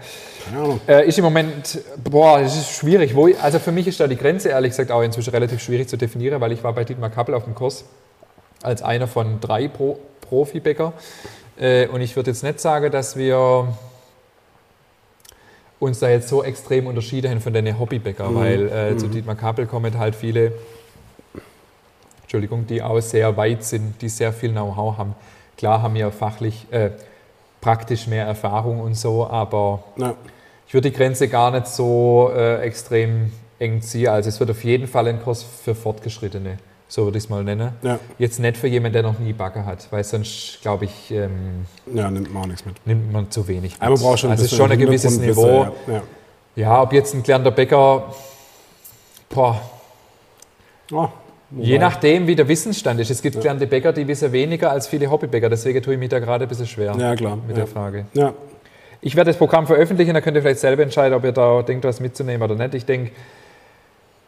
Äh, ist im Moment, boah, das ist schwierig. Wo, also für mich ist da die Grenze ehrlich gesagt auch inzwischen relativ schwierig zu definieren, weil ich war bei Dietmar Kappel auf dem Kurs als einer von drei Pro Profibäcker äh, und ich würde jetzt nicht sagen, dass wir uns da jetzt so extrem unterschieden von den Hobbybäcker, mhm. weil äh, mhm. zu Dietmar Kappel kommen halt viele Entschuldigung, die auch sehr weit sind, die sehr viel Know-how haben. Klar haben wir fachlich, äh, praktisch mehr Erfahrung und so, aber ja. ich würde die Grenze gar nicht so äh, extrem eng ziehen. Also es wird auf jeden Fall ein Kurs für Fortgeschrittene, so würde ich es mal nennen. Ja. Jetzt nicht für jemanden, der noch nie Bagger hat, weil sonst, glaube ich, ähm, ja, nimmt man auch nichts mit. Nimmt man zu wenig mit. Aber braucht schon ein also schon ein gewisses Niveau. Ja. ja. ob jetzt ein gelernter Bäcker, boah, oh. Je nachdem, wie der Wissensstand ist. Es gibt ja. gelernte Bäcker, die wissen weniger als viele Hobbybäcker. Deswegen tue ich mich da gerade ein bisschen schwer ja, klar. mit ja. der Frage. Ja. Ich werde das Programm veröffentlichen, da könnt ihr vielleicht selber entscheiden, ob ihr da denkt, was mitzunehmen oder nicht. Ich denke,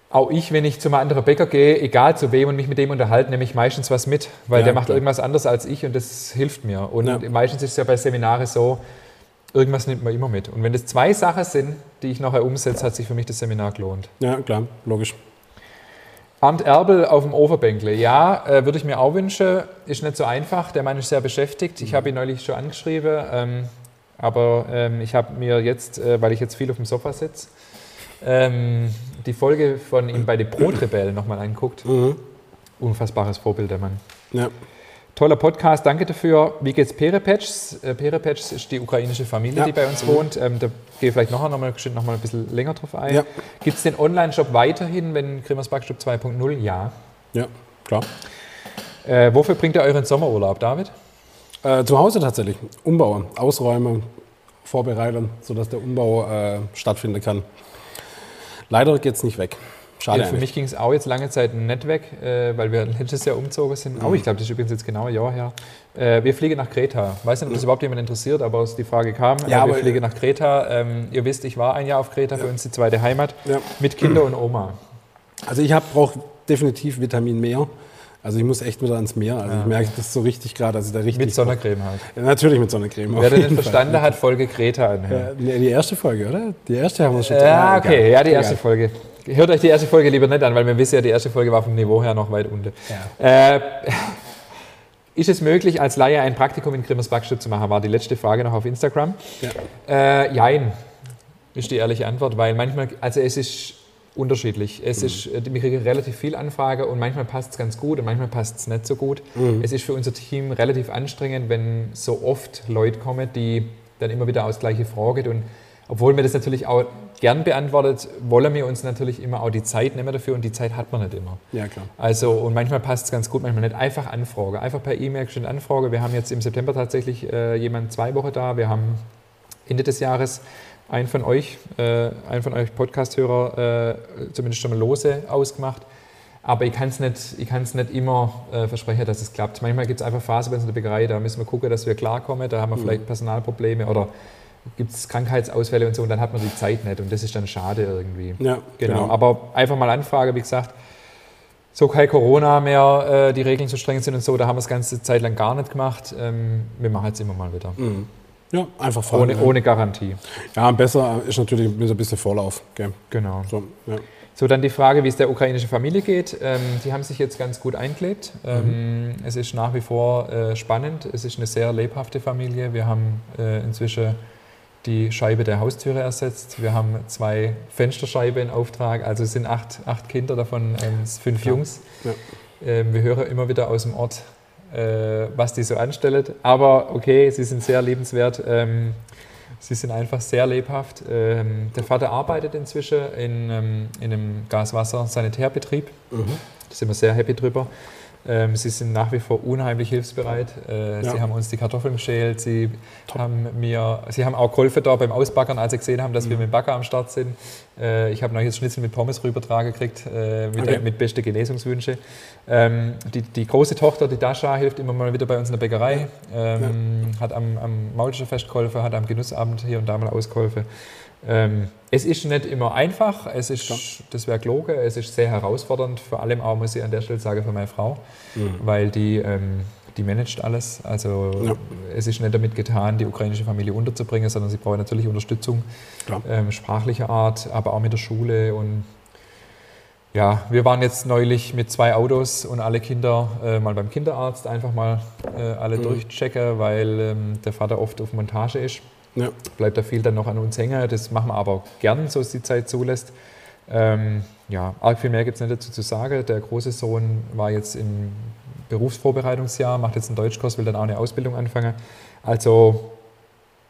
auch ich, wenn ich zu einem anderen Bäcker gehe, egal zu wem und mich mit dem unterhalte, nehme ich meistens was mit, weil der macht klar. irgendwas anderes als ich und das hilft mir. Und meistens ist es ja bei Seminaren so, irgendwas nimmt man immer mit. Und wenn das zwei Sachen sind, die ich nachher umsetze, hat sich für mich das Seminar gelohnt. Ja, klar, logisch. Arndt Erbel auf dem Overbänkle. Ja, äh, würde ich mir auch wünschen. Ist nicht so einfach. Der Mann ist sehr beschäftigt. Ich habe ihn neulich schon angeschrieben. Ähm, aber ähm, ich habe mir jetzt, äh, weil ich jetzt viel auf dem Sofa sitze, ähm, die Folge von ihm bei den Brotrebellen nochmal angeguckt. Mhm. Unfassbares Vorbild, der Mann. Ja. Toller Podcast, danke dafür. Wie geht's Perepetsch? Äh, Perepetsch ist die ukrainische Familie, ja. die bei uns wohnt. Ähm, da gehe ich vielleicht noch, noch, mal, noch mal ein bisschen länger drauf ein. Ja. Gibt es den Online-Shop weiterhin, wenn Grimmers Backstub 2.0? Ja. Ja, klar. Äh, wofür bringt ihr euren Sommerurlaub, David? Äh, zu Hause tatsächlich. Umbau, Ausräumen, vorbereiten, sodass der Umbau äh, stattfinden kann. Leider geht es nicht weg. Schade. Ja, für mich ging es auch jetzt lange Zeit nicht weg, äh, weil wir [LAUGHS] letztes Jahr umgezogen sind. Mhm. Oh, ich glaube, das ist übrigens jetzt genau ein Jahr her. Äh, wir fliegen nach Kreta. Ich weiß nicht, ob das überhaupt jemand interessiert, aber als die Frage kam, ja, äh, wir fliegen nach Kreta. Ähm, ihr wisst, ich war ein Jahr auf Kreta, ja. für uns die zweite Heimat, ja. mit Kinder und Oma. Also ich brauche definitiv Vitamin mehr. Also ich muss echt wieder ans Meer. Also ich merke das so richtig gerade, dass ich da richtig. Mit Sonnencreme halt. Ja, natürlich mit Sonnencreme. Wer den verstanden Fall. hat, Folge Kreta an. Ja, die erste Folge, oder? Die erste haben wir schon. Ja, okay, ja, die erste. Folge. Hört euch die erste Folge lieber nicht an, weil wir wissen ja, die erste Folge war vom Niveau her noch weit unten. Ja. Äh, [LAUGHS] ist es möglich, als Laie ein Praktikum in Grimmers Backstube zu machen? War die letzte Frage noch auf Instagram. Ja. Äh, jein, ist die ehrliche Antwort, weil manchmal, also es ist unterschiedlich. Es ist, äh, wir kriegen relativ viel Anfrage und manchmal passt es ganz gut und manchmal passt es nicht so gut. Es ist für unser Team relativ anstrengend, wenn so oft Leute kommen, die dann immer wieder aus gleiche Frage und obwohl mir das natürlich auch gern beantwortet, wollen wir uns natürlich immer auch die Zeit nehmen dafür und die Zeit hat man nicht immer. Ja, klar. Also und manchmal passt es ganz gut, manchmal nicht. Einfach Anfrage, einfach per E-Mail schon Anfrage. Wir haben jetzt im September tatsächlich äh, jemanden zwei Wochen da. Wir haben Ende des Jahres einen von euch, äh, einen von euch Podcast-Hörer äh, zumindest schon mal lose ausgemacht. Aber ich kann es nicht, ich kann's nicht immer äh, versprechen, dass es klappt. Manchmal gibt es einfach Phasen bei uns in der Bäckerei, da müssen wir gucken, dass wir klarkommen. Da haben wir vielleicht Personalprobleme oder gibt es Krankheitsausfälle und so und dann hat man die Zeit nicht und das ist dann schade irgendwie. Ja, genau. genau. Aber einfach mal Anfrage, wie gesagt, so kein Corona mehr, äh, die Regeln so streng sind und so, da haben wir es ganze Zeit lang gar nicht gemacht. Ähm, wir machen es immer mal wieder. Ja, einfach fragen. Ohne, ohne Garantie. Ja, besser ist natürlich mit ein bisschen Vorlauf. Gell? Genau. So, ja. So, dann die Frage, wie es der ukrainischen Familie geht. Ähm, die haben sich jetzt ganz gut eingelebt. Ähm, Es ist nach wie vor äh, spannend. Es ist eine sehr lebhafte Familie. Wir haben äh, inzwischen die Scheibe der Haustüre ersetzt. Wir haben zwei Fensterscheiben in Auftrag. Also es sind acht, acht Kinder, davon ähm, fünf Jungs. Ja. Ähm, wir hören immer wieder aus dem Ort, äh, was die so anstellen. Aber okay, sie sind sehr liebenswert. Ähm, sie sind einfach sehr lebhaft. Ähm, der Vater arbeitet inzwischen in, ähm, in einem Gaswasser-Sanitärbetrieb. Da sind wir sehr happy drüber. Ähm, sie sind nach wie vor unheimlich hilfsbereit. Äh, Ja. Sie haben uns die Kartoffeln geschält. Sie haben, mir, sie haben auch geholfen da beim Ausbackern, als sie gesehen haben, dass wir mit dem Bagger am Start sind. Äh, ich habe noch jetzt Schnitzel mit Pommes rübertragen gekriegt, äh, mit, Okay. mit beste Genesungswünsche. Ähm, die, die große Tochter, die Dasha, hilft immer mal wieder bei uns in der Bäckerei. Ähm, Hat am, am Maultischer Fest geholfen, hat am Genussabend hier und da mal ausgeholfen. Ähm, es ist nicht immer einfach, es ist, das wäre gelogen, es ist sehr herausfordernd, vor allem auch, muss ich an der Stelle sagen, für meine Frau, weil die, ähm, die managt alles. Also Ja. es ist nicht damit getan, die ukrainische Familie unterzubringen, sondern sie braucht natürlich Unterstützung Klar. ähm, sprachlicher Art, aber auch mit der Schule. Und ja, wir waren jetzt neulich mit zwei Autos und alle Kinder äh, mal beim Kinderarzt einfach mal äh, alle durchchecken, weil ähm, der Vater oft auf Montage ist Ja. bleibt da viel dann noch an uns hängen. Das machen wir aber gern, so es die Zeit zulässt. Ähm, ja, arg viel mehr gibt es nicht dazu zu sagen. Der große Sohn war jetzt im Berufsvorbereitungsjahr, macht jetzt einen Deutschkurs, will dann auch eine Ausbildung anfangen. Also,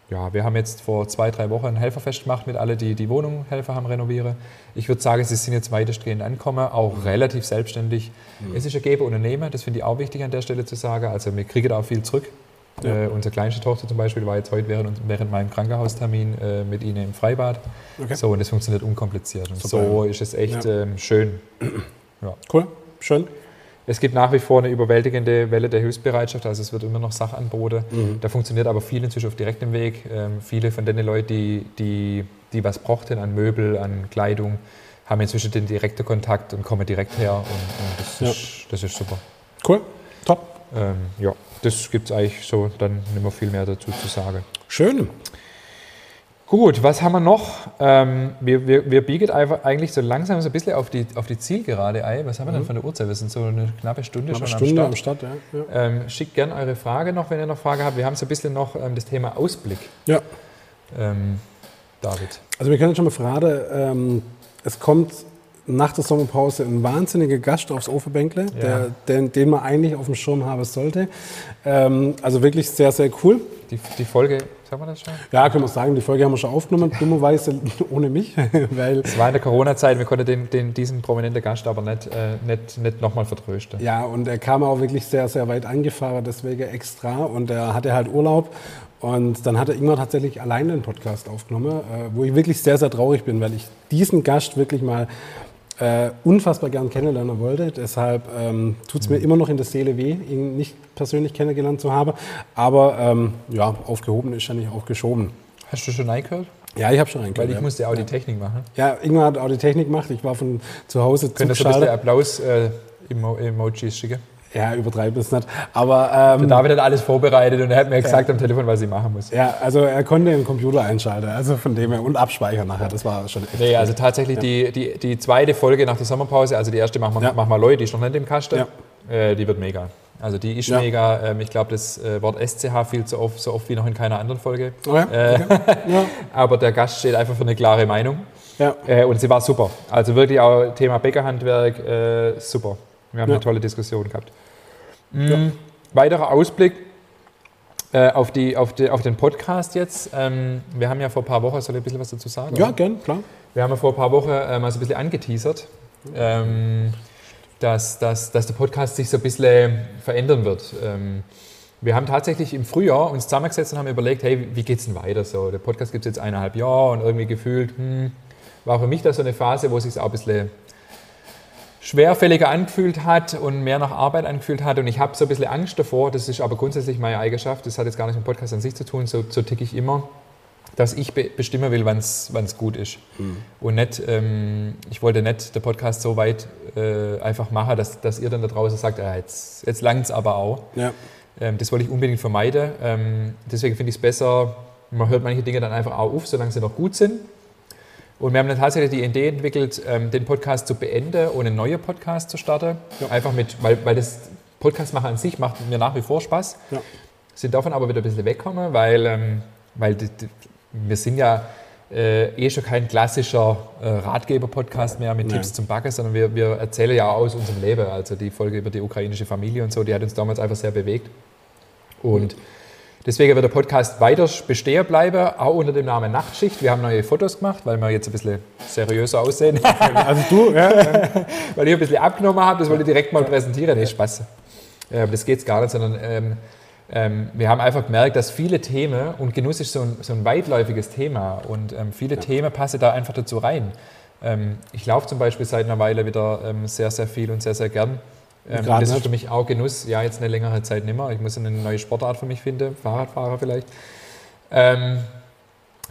ja, wir haben jetzt vor zwei, drei Wochen ein Helferfest gemacht mit allen, die die Wohnung Helfer haben renovieren. Ich würde sagen, sie sind jetzt weitestgehend angekommen, auch relativ selbstständig. Es ist ein Geber Unternehmen, das finde ich auch wichtig an der Stelle zu sagen. Also wir kriegen da auch viel zurück. Ja. Äh, unsere kleinste Tochter zum Beispiel war jetzt heute während, während meinem Krankenhaustermin äh, mit ihnen im Freibad. Okay. So, und das funktioniert unkompliziert. Und Super. so ist es echt Ja. ähm, schön. [CLEARS THROAT] Cool. Schön. Es gibt nach wie vor eine überwältigende Welle der Hilfsbereitschaft, also es wird immer noch Sachangebote. Mhm. Da funktioniert aber viel inzwischen auf direktem Weg. Ähm, viele von den Leuten, die, die, die was brauchten an Möbel, an Kleidung, haben inzwischen den direkten Kontakt und kommen direkt her. Und, und das, Ja. ist, das ist super. Cool. Top. Ähm, ja, das gibt es eigentlich so dann nicht mehr viel mehr dazu zu sagen. Schön. Gut, was haben wir noch? Ähm, wir, wir, wir biegen einfach eigentlich so langsam so ein bisschen auf die, auf die Zielgerade ein. Was haben wir denn von der Uhrzeit? Wir sind so eine knappe Stunde Eine schon Stunde am am Start. Start. ja. Ja. Ähm, schickt gerne eure Frage noch, wenn ihr noch Frage habt. Wir haben so ein bisschen noch ähm, das Thema Ausblick. ja. Ähm, David. Also wir können jetzt schon mal fragen, ähm, es kommt nach der Sommerpause ein wahnsinniger Gast aufs Ofenbänkle, der, den, den man eigentlich auf dem Schirm haben sollte. Ähm, also wirklich sehr, sehr cool. Die, die Folge, sagen wir das schon? Ja, können wir sagen, die Folge haben wir schon aufgenommen, dummerweise [LAUGHS] ohne mich, [LAUGHS] weil Es war in der Corona-Zeit, wir konnten den, den, diesen prominenten Gast aber nicht, äh, nicht, nicht nochmal vertrösten. Ja, und er kam auch wirklich sehr, sehr weit angefahren, deswegen extra. Und er hatte halt Urlaub. Und dann hat er irgendwann tatsächlich alleine einen Podcast aufgenommen, äh, wo ich wirklich sehr, sehr traurig bin, weil ich diesen Gast wirklich mal äh, unfassbar gern kennenlernen wollte. Deshalb ähm, tut es mir immer noch in der Seele weh, ihn nicht persönlich kennengelernt zu haben. Aber ähm, ja, aufgehoben ist ja nicht auch geschoben. Hast du schon reingehört? Ja, ich habe schon reingehört. Weil ich ja. musste auch die Technik machen. Ja, Ingmar hat auch die Technik gemacht. Ich war von zu Hause Könnt ihr so ein bisschen. Applaus äh, Emo Emojis schicken? Ja, übertreibt es nicht. Aber ähm, Der David hat alles vorbereitet und er hat mir gesagt am Telefon, was ich machen muss. Ja, also er konnte den Computer einschalten, also von dem her und abspeichern nachher, das war schon echt Nee, also tatsächlich die, die, die zweite Folge nach der Sommerpause, also die erste machen wir, Ja. machen wir Leute, die ist noch nicht im Kasten, Ja. äh, die wird mega. Also die ist Ja. mega. Ähm, ich glaube, das äh, Wort SCH viel zu oft, so oft wie noch in keiner anderen Folge. Oh ja? Äh, okay. ja. [LAUGHS] Aber der Gast steht einfach für eine klare Meinung. Ja. Äh, und sie war super. Also wirklich auch Thema Bäckerhandwerk, äh, super. Wir haben Ja. eine tolle Diskussion gehabt. Mm, Weiterer Ausblick äh, auf, die, auf, die, auf den Podcast jetzt. Ähm, wir haben ja vor ein paar Wochen, soll ich ein bisschen was dazu sagen? Ja, gern, klar. Wir haben ja vor ein paar Wochen äh, mal so ein bisschen angeteasert, ähm, dass, dass, dass der Podcast sich so ein bisschen verändern wird. Ähm, wir haben tatsächlich im Frühjahr uns zusammengesetzt und haben überlegt, hey, wie geht es denn weiter so? Der Podcast gibt es jetzt eineinhalb Jahre und irgendwie gefühlt, hm, war für mich da so eine Phase, wo es sich auch ein bisschen schwerfälliger angefühlt hat und mehr nach Arbeit angefühlt hat. Und ich habe so ein bisschen Angst davor, das ist aber grundsätzlich meine Eigenschaft, das hat jetzt gar nicht mit dem Podcast an sich zu tun, so, so ticke ich immer, dass ich be bestimmen will, wann es gut ist. Und nicht, ähm, ich wollte nicht den Podcast so weit äh, einfach machen, dass, dass ihr dann da draußen sagt, ah, jetzt, jetzt langt es aber auch. Ja. Ähm, das wollte ich unbedingt vermeiden. Ähm, deswegen finde ich es besser, man hört manche Dinge dann einfach auch auf, solange sie noch gut sind. Und wir haben dann tatsächlich die Idee entwickelt, ähm, den Podcast zu beenden und einen neuen Podcast zu starten. Einfach mit, weil, weil das Podcast machen an sich macht mir nach wie vor Spaß. Ja. Sind davon aber wieder ein bisschen weggekommen, weil, ähm, weil wir sind ja äh, eh schon kein klassischer äh, Ratgeber-Podcast mehr mit Nein. Tipps zum Backen, sondern wir, wir erzählen ja auch aus unserem Leben. Also die Folge über die ukrainische Familie und so, die hat uns damals einfach sehr bewegt. Und deswegen wird der Podcast weiter bestehen bleiben, auch unter dem Namen Nachtschicht. Wir haben neue Fotos gemacht, weil wir jetzt ein bisschen seriöser aussehen. [LAUGHS] Also du, ja, [LAUGHS] weil ich ein bisschen abgenommen habe, das wollte ich direkt mal präsentieren. Nee, Spaß. Äh, das geht gar nicht, sondern ähm, ähm, wir haben einfach gemerkt, dass viele Themen, und Genuss ist so ein, so ein weitläufiges Thema, und ähm, viele Themen passen da einfach dazu rein. Ähm, ich laufe zum Beispiel seit einer Weile wieder ähm, sehr, sehr viel und sehr, sehr gern. Ähm, das ist für mich auch Genuss. Ja, jetzt eine längere Zeit nicht mehr. Ich muss eine neue Sportart für mich finden, Fahrradfahrer vielleicht. Ähm,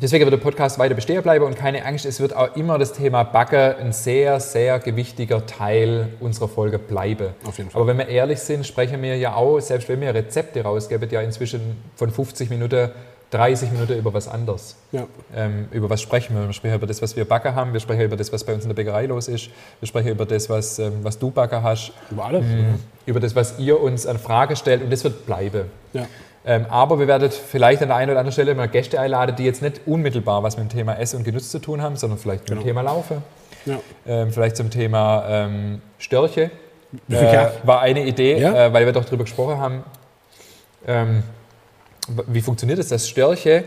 Deswegen wird der Podcast weiter bestehen bleiben und keine Angst, es wird auch immer das Thema Backe ein sehr, sehr gewichtiger Teil unserer Folge bleiben. Auf jeden Fall. Aber wenn wir ehrlich sind, sprechen wir ja auch, selbst wenn wir Rezepte rausgeben, ja inzwischen von 50 Minuten 30 Minuten über was anderes. ja. Ähm, über was sprechen wir? Wir sprechen über das, was wir backen haben, wir sprechen über das, was bei uns in der Bäckerei los ist, wir sprechen über das, was, ähm, was du backen hast, über alles. über das, was ihr uns an Frage stellt und das wird bleiben. Ja. Ähm, aber wir werden vielleicht an der einen oder anderen Stelle mal Gäste einladen, die jetzt nicht unmittelbar was mit dem Thema Essen und Genuss zu tun haben, sondern vielleicht mit Genau. dem Thema Laufen, Ja. ähm, vielleicht zum Thema ähm, Störche. Äh, war eine Idee, Ja. äh, weil wir doch darüber gesprochen haben, ähm, wie funktioniert es, dass Störche,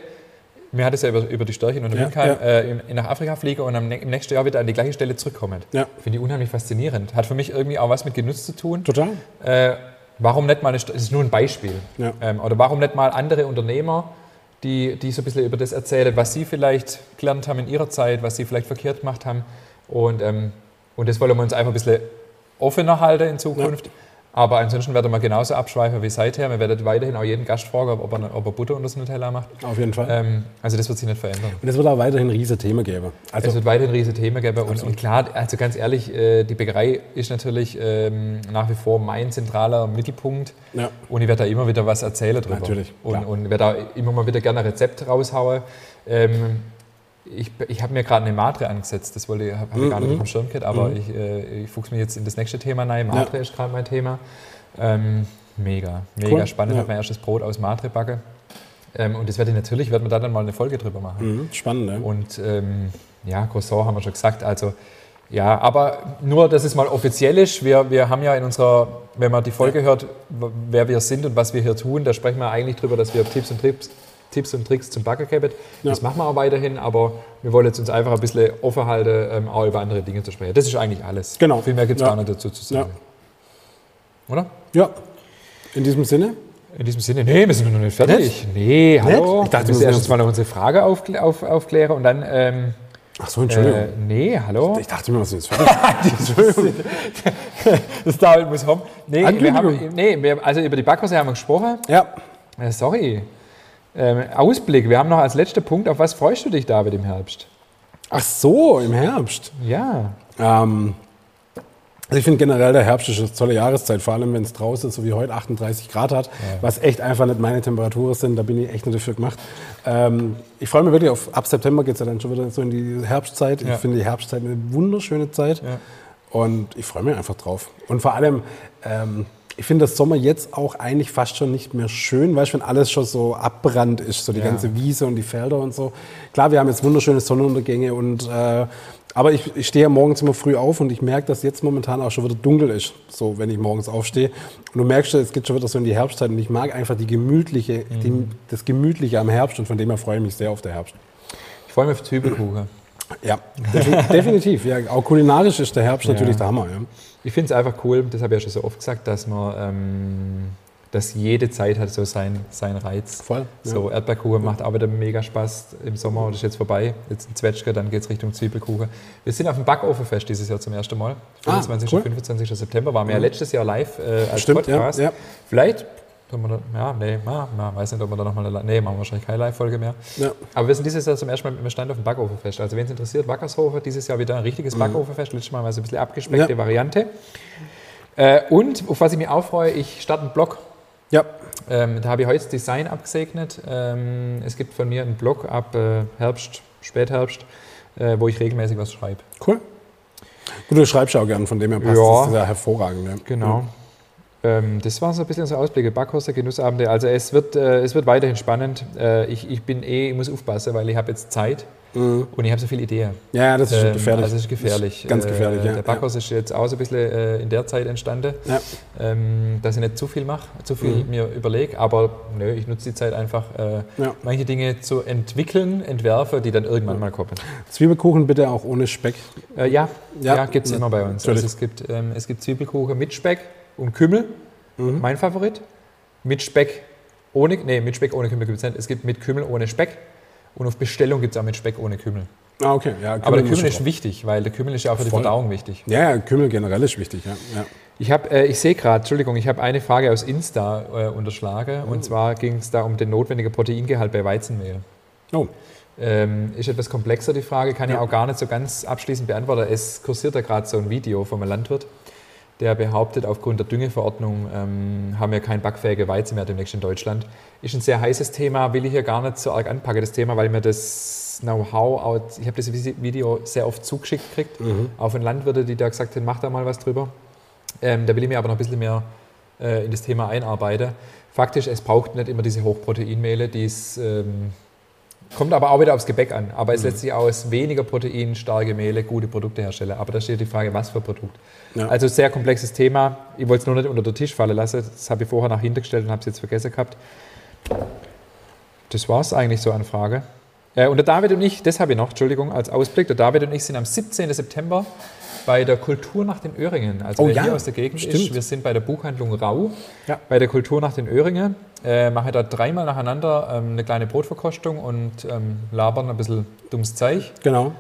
mir hat es ja über, über die Störche in der Ja, Windkheim, ja. äh, nach Afrika fliegen und am, im nächsten Jahr wieder an die gleiche Stelle zurückkommen. Ja. Finde ich unheimlich faszinierend. Hat für mich irgendwie auch was mit Genuss zu tun. Total. Äh, warum nicht mal eine, das ist nur ein Beispiel. Ja. Ähm, oder warum nicht mal andere Unternehmer, die, die so ein bisschen über das erzählen, was sie vielleicht gelernt haben in ihrer Zeit, was sie vielleicht verkehrt gemacht haben. Und, ähm, und das wollen wir uns einfach ein bisschen offener halten in Zukunft. Aber ansonsten werden wir genauso abschweifen wie seither. Wir werden weiterhin auch jeden Gast fragen, ob er, ob er Butter unter das Nutella macht. Auf jeden Fall. Ähm, also das wird sich nicht verändern. Und es wird auch weiterhin riesige Themen geben. Also Es wird weiterhin riesige Themen geben. Und, und klar, also ganz ehrlich, äh, die Bäckerei ist natürlich ähm, nach wie vor mein zentraler Mittelpunkt. Ja. Und ich werde da immer wieder was erzählen drüber. Natürlich, Und, und werde da immer mal wieder gerne ein Rezept raushauen. Ähm, ich ich habe mir gerade eine Matre angesetzt, das wollte ich, habe hab ich gar nicht auf dem Schirm gehabt, aber ich, äh, ich fuchse mich jetzt in das nächste Thema rein. Matre ist gerade mein Thema. Ähm, mega, mega Cool, spannend. Ich ja. habe mein erstes Brot aus Matre backe. Ähm, und das werde ich natürlich, werden wir da dann mal eine Folge drüber machen. mhm, spannend, ne? Und ähm, ja, Croissant haben wir schon gesagt. Also ja, aber nur, dass es mal offiziell ist. Wir, wir haben ja in unserer, wenn man die Folge hört, w- wer wir sind und was wir hier tun, da sprechen wir eigentlich drüber, dass wir Tipps und Tricks, Tipps und Tricks zum Backen geben. Das machen wir auch weiterhin, aber wir wollen jetzt uns einfach ein bisschen offen halten, ähm, auch über andere Dinge zu sprechen. Das ist eigentlich alles. Genau. Viel mehr gibt es Ja. gar nicht dazu zu sagen. Oder? Ja. In diesem Sinne. In diesem Sinne, nee, wir sind noch nicht fertig. Nee, hallo. Ich dachte, wir müssen erst mal noch unsere Frage aufkl auf, aufklären und dann, ähm, Ach so, Entschuldigung. äh, nee, hallo. ich dachte mir, was ist jetzt [LAUGHS] fertig? Entschuldigung. Das David muss haben. Nee, wir haben, nee wir, also über die Backkurse haben wir gesprochen. Ja. Äh, sorry. Ähm, Ausblick. Wir haben noch als letzter Punkt, auf was freust du dich, David, im Herbst? Ach so, im Herbst. Ja. Ähm, also ich finde generell, der Herbst ist eine tolle Jahreszeit, vor allem wenn es draußen so wie heute 38 Grad hat, was echt einfach nicht meine Temperaturen sind, da bin ich echt nicht dafür gemacht. Ähm, ich freue mich wirklich auf, ab September geht es ja dann schon wieder so in die Herbstzeit. Ja. Ich finde die Herbstzeit eine wunderschöne Zeit Ja. und ich freue mich einfach drauf. Und vor allem, ähm, ich finde das Sommer jetzt auch eigentlich fast schon nicht mehr schön, du, wenn alles schon so abbrannt ist, so die Ja. ganze Wiese und die Felder und so. Klar, wir haben jetzt wunderschöne Sonnenuntergänge und äh, aber ich, ich stehe ja morgens immer früh auf und ich merke, dass jetzt momentan auch schon wieder dunkel ist, so wenn ich morgens aufstehe. Und du merkst schon, es geht schon wieder so in die Herbstzeit und ich mag einfach die gemütliche, die, das Gemütliche am Herbst und von dem her freue ich mich sehr auf den Herbst. Ich freue mich auf Zwiebelkuchen. Ja, [LAUGHS] defi- definitiv. Ja, auch kulinarisch ist der Herbst Ja. natürlich der Hammer. Ja. Ich finde es einfach cool, das habe ich ja schon so oft gesagt, dass man, ähm, dass jede Zeit hat so seinen sein Reiz. Voll, ja. So Erdbeerkuchen macht auch wieder mega Spaß im Sommer, das ist jetzt vorbei. Jetzt ein Zwetschge, dann geht es Richtung Zwiebelkuchen. Wir sind auf dem Backofenfest dieses Jahr zum ersten Mal. Ah, 25. cool. und 25. September waren wir ja letztes Jahr live äh, als Stimmt, ja, Podcast. ja. Vielleicht, da, ja, nee, ma, ma, weiß nicht, ob wir da nochmal eine, nee, machen wir wahrscheinlich keine Live-Folge mehr. Ja. Aber wir sind dieses Jahr zum ersten Mal mit dem Stand auf dem Backofenfest. Also wen es interessiert, Wackershofer, dieses Jahr wieder ein richtiges Backofenfest. Letztes Mal war es ein bisschen abgespeckte Mhm. Ja. Variante. Äh, und auf was ich mich auch freue, ich starte einen Blog. ja, Ähm, da habe ich heute das Design abgesegnet. Ähm, es gibt von mir einen Blog ab äh, Herbst, Spätherbst, äh, wo ich regelmäßig was schreibe. cool. Gut, du schreibst ja auch gern, von dem her passt Ja. das ist ja hervorragend. Ja. Genau. Ähm, das waren so ein bisschen so Ausblicke, Backhäuser, Genussabende. Also es wird, äh, es wird weiterhin spannend. Äh, ich, ich bin eh, ich muss aufpassen, weil ich habe jetzt Zeit und ich habe so viele Ideen. Ja, das ist Ähm, gefährlich. Also es ist gefährlich. Ganz gefährlich, äh, ja. Der Backhaus ist jetzt auch so ein bisschen äh, in der Zeit entstanden, Ja. ähm, dass ich nicht zu viel mache, zu viel mir überlege, aber nö, ich nutze die Zeit einfach, äh, Ja. manche Dinge zu entwickeln, entwerfen, die dann irgendwann mal kommen. Zwiebelkuchen bitte auch ohne Speck. Äh, ja, Ja, ja, gibt es immer bei uns. Also es, gibt, ähm, es gibt Zwiebelkuchen mit Speck und Kümmel, Mhm. mein Favorit. Mit Speck ohne, nee, mit Speck ohne Kümmel gibt es nicht. Es gibt mit Kümmel ohne Speck und auf Bestellung gibt es auch mit Speck ohne Kümmel. Ah, okay. Ja, Aber der Kümmel ist wichtig, weil der Kümmel ist ja auch für die Voll. Verdauung wichtig. Ja, ja, Kümmel generell ist wichtig. Ja. Ja. Ich, hab, äh, ich sehe gerade, Entschuldigung, ich habe eine Frage aus Insta äh, unterschlagen. Oh. Und zwar ging es da um den notwendigen Proteingehalt bei Weizenmehl. Oh, Ähm, ist etwas komplexer die Frage, kann ich Ja. auch gar nicht so ganz abschließend beantworten. Es kursiert da gerade so ein Video vom Landwirt, der behauptet, aufgrund der Düngeverordnung ähm, haben wir kein backfähige Weizen mehr demnächst in Deutschland. Ist ein sehr heißes Thema, will ich hier gar nicht so arg anpacken, das Thema, weil mir das Know-how, ich habe das Video sehr oft zugeschickt gekriegt, auch von Landwirten, die da gesagt haben, mach da mal was drüber. Ähm, da will ich mir aber noch ein bisschen mehr äh, in das Thema einarbeiten. Faktisch, es braucht nicht immer diese Hochproteinmehle, die es ähm, kommt aber auch wieder aufs Gebäck an. Aber es lässt sich aus weniger Protein, starke Mehle, gute Produkte herstellen. Aber da steht die Frage, was für Produkt. Ja. Also sehr komplexes Thema. Ich wollte es nur nicht unter den Tisch fallen lassen. Das habe ich vorher nach hinten gestellt und habe es jetzt vergessen gehabt. Das war es eigentlich so an Frage. Äh, und der David und ich, das habe ich noch, Entschuldigung, als Ausblick. Der David und ich sind am 17. September bei der Kulturnacht in Öhringen. Also Oh wer ja, hier aus der Gegend stimmt. ist, wir sind bei der Buchhandlung Rau, Ja. bei der Kulturnacht in Öhringen. Äh, mache da dreimal nacheinander ähm, eine kleine Brotverkostung und ähm, labern ein bisschen dummes Zeug. genau.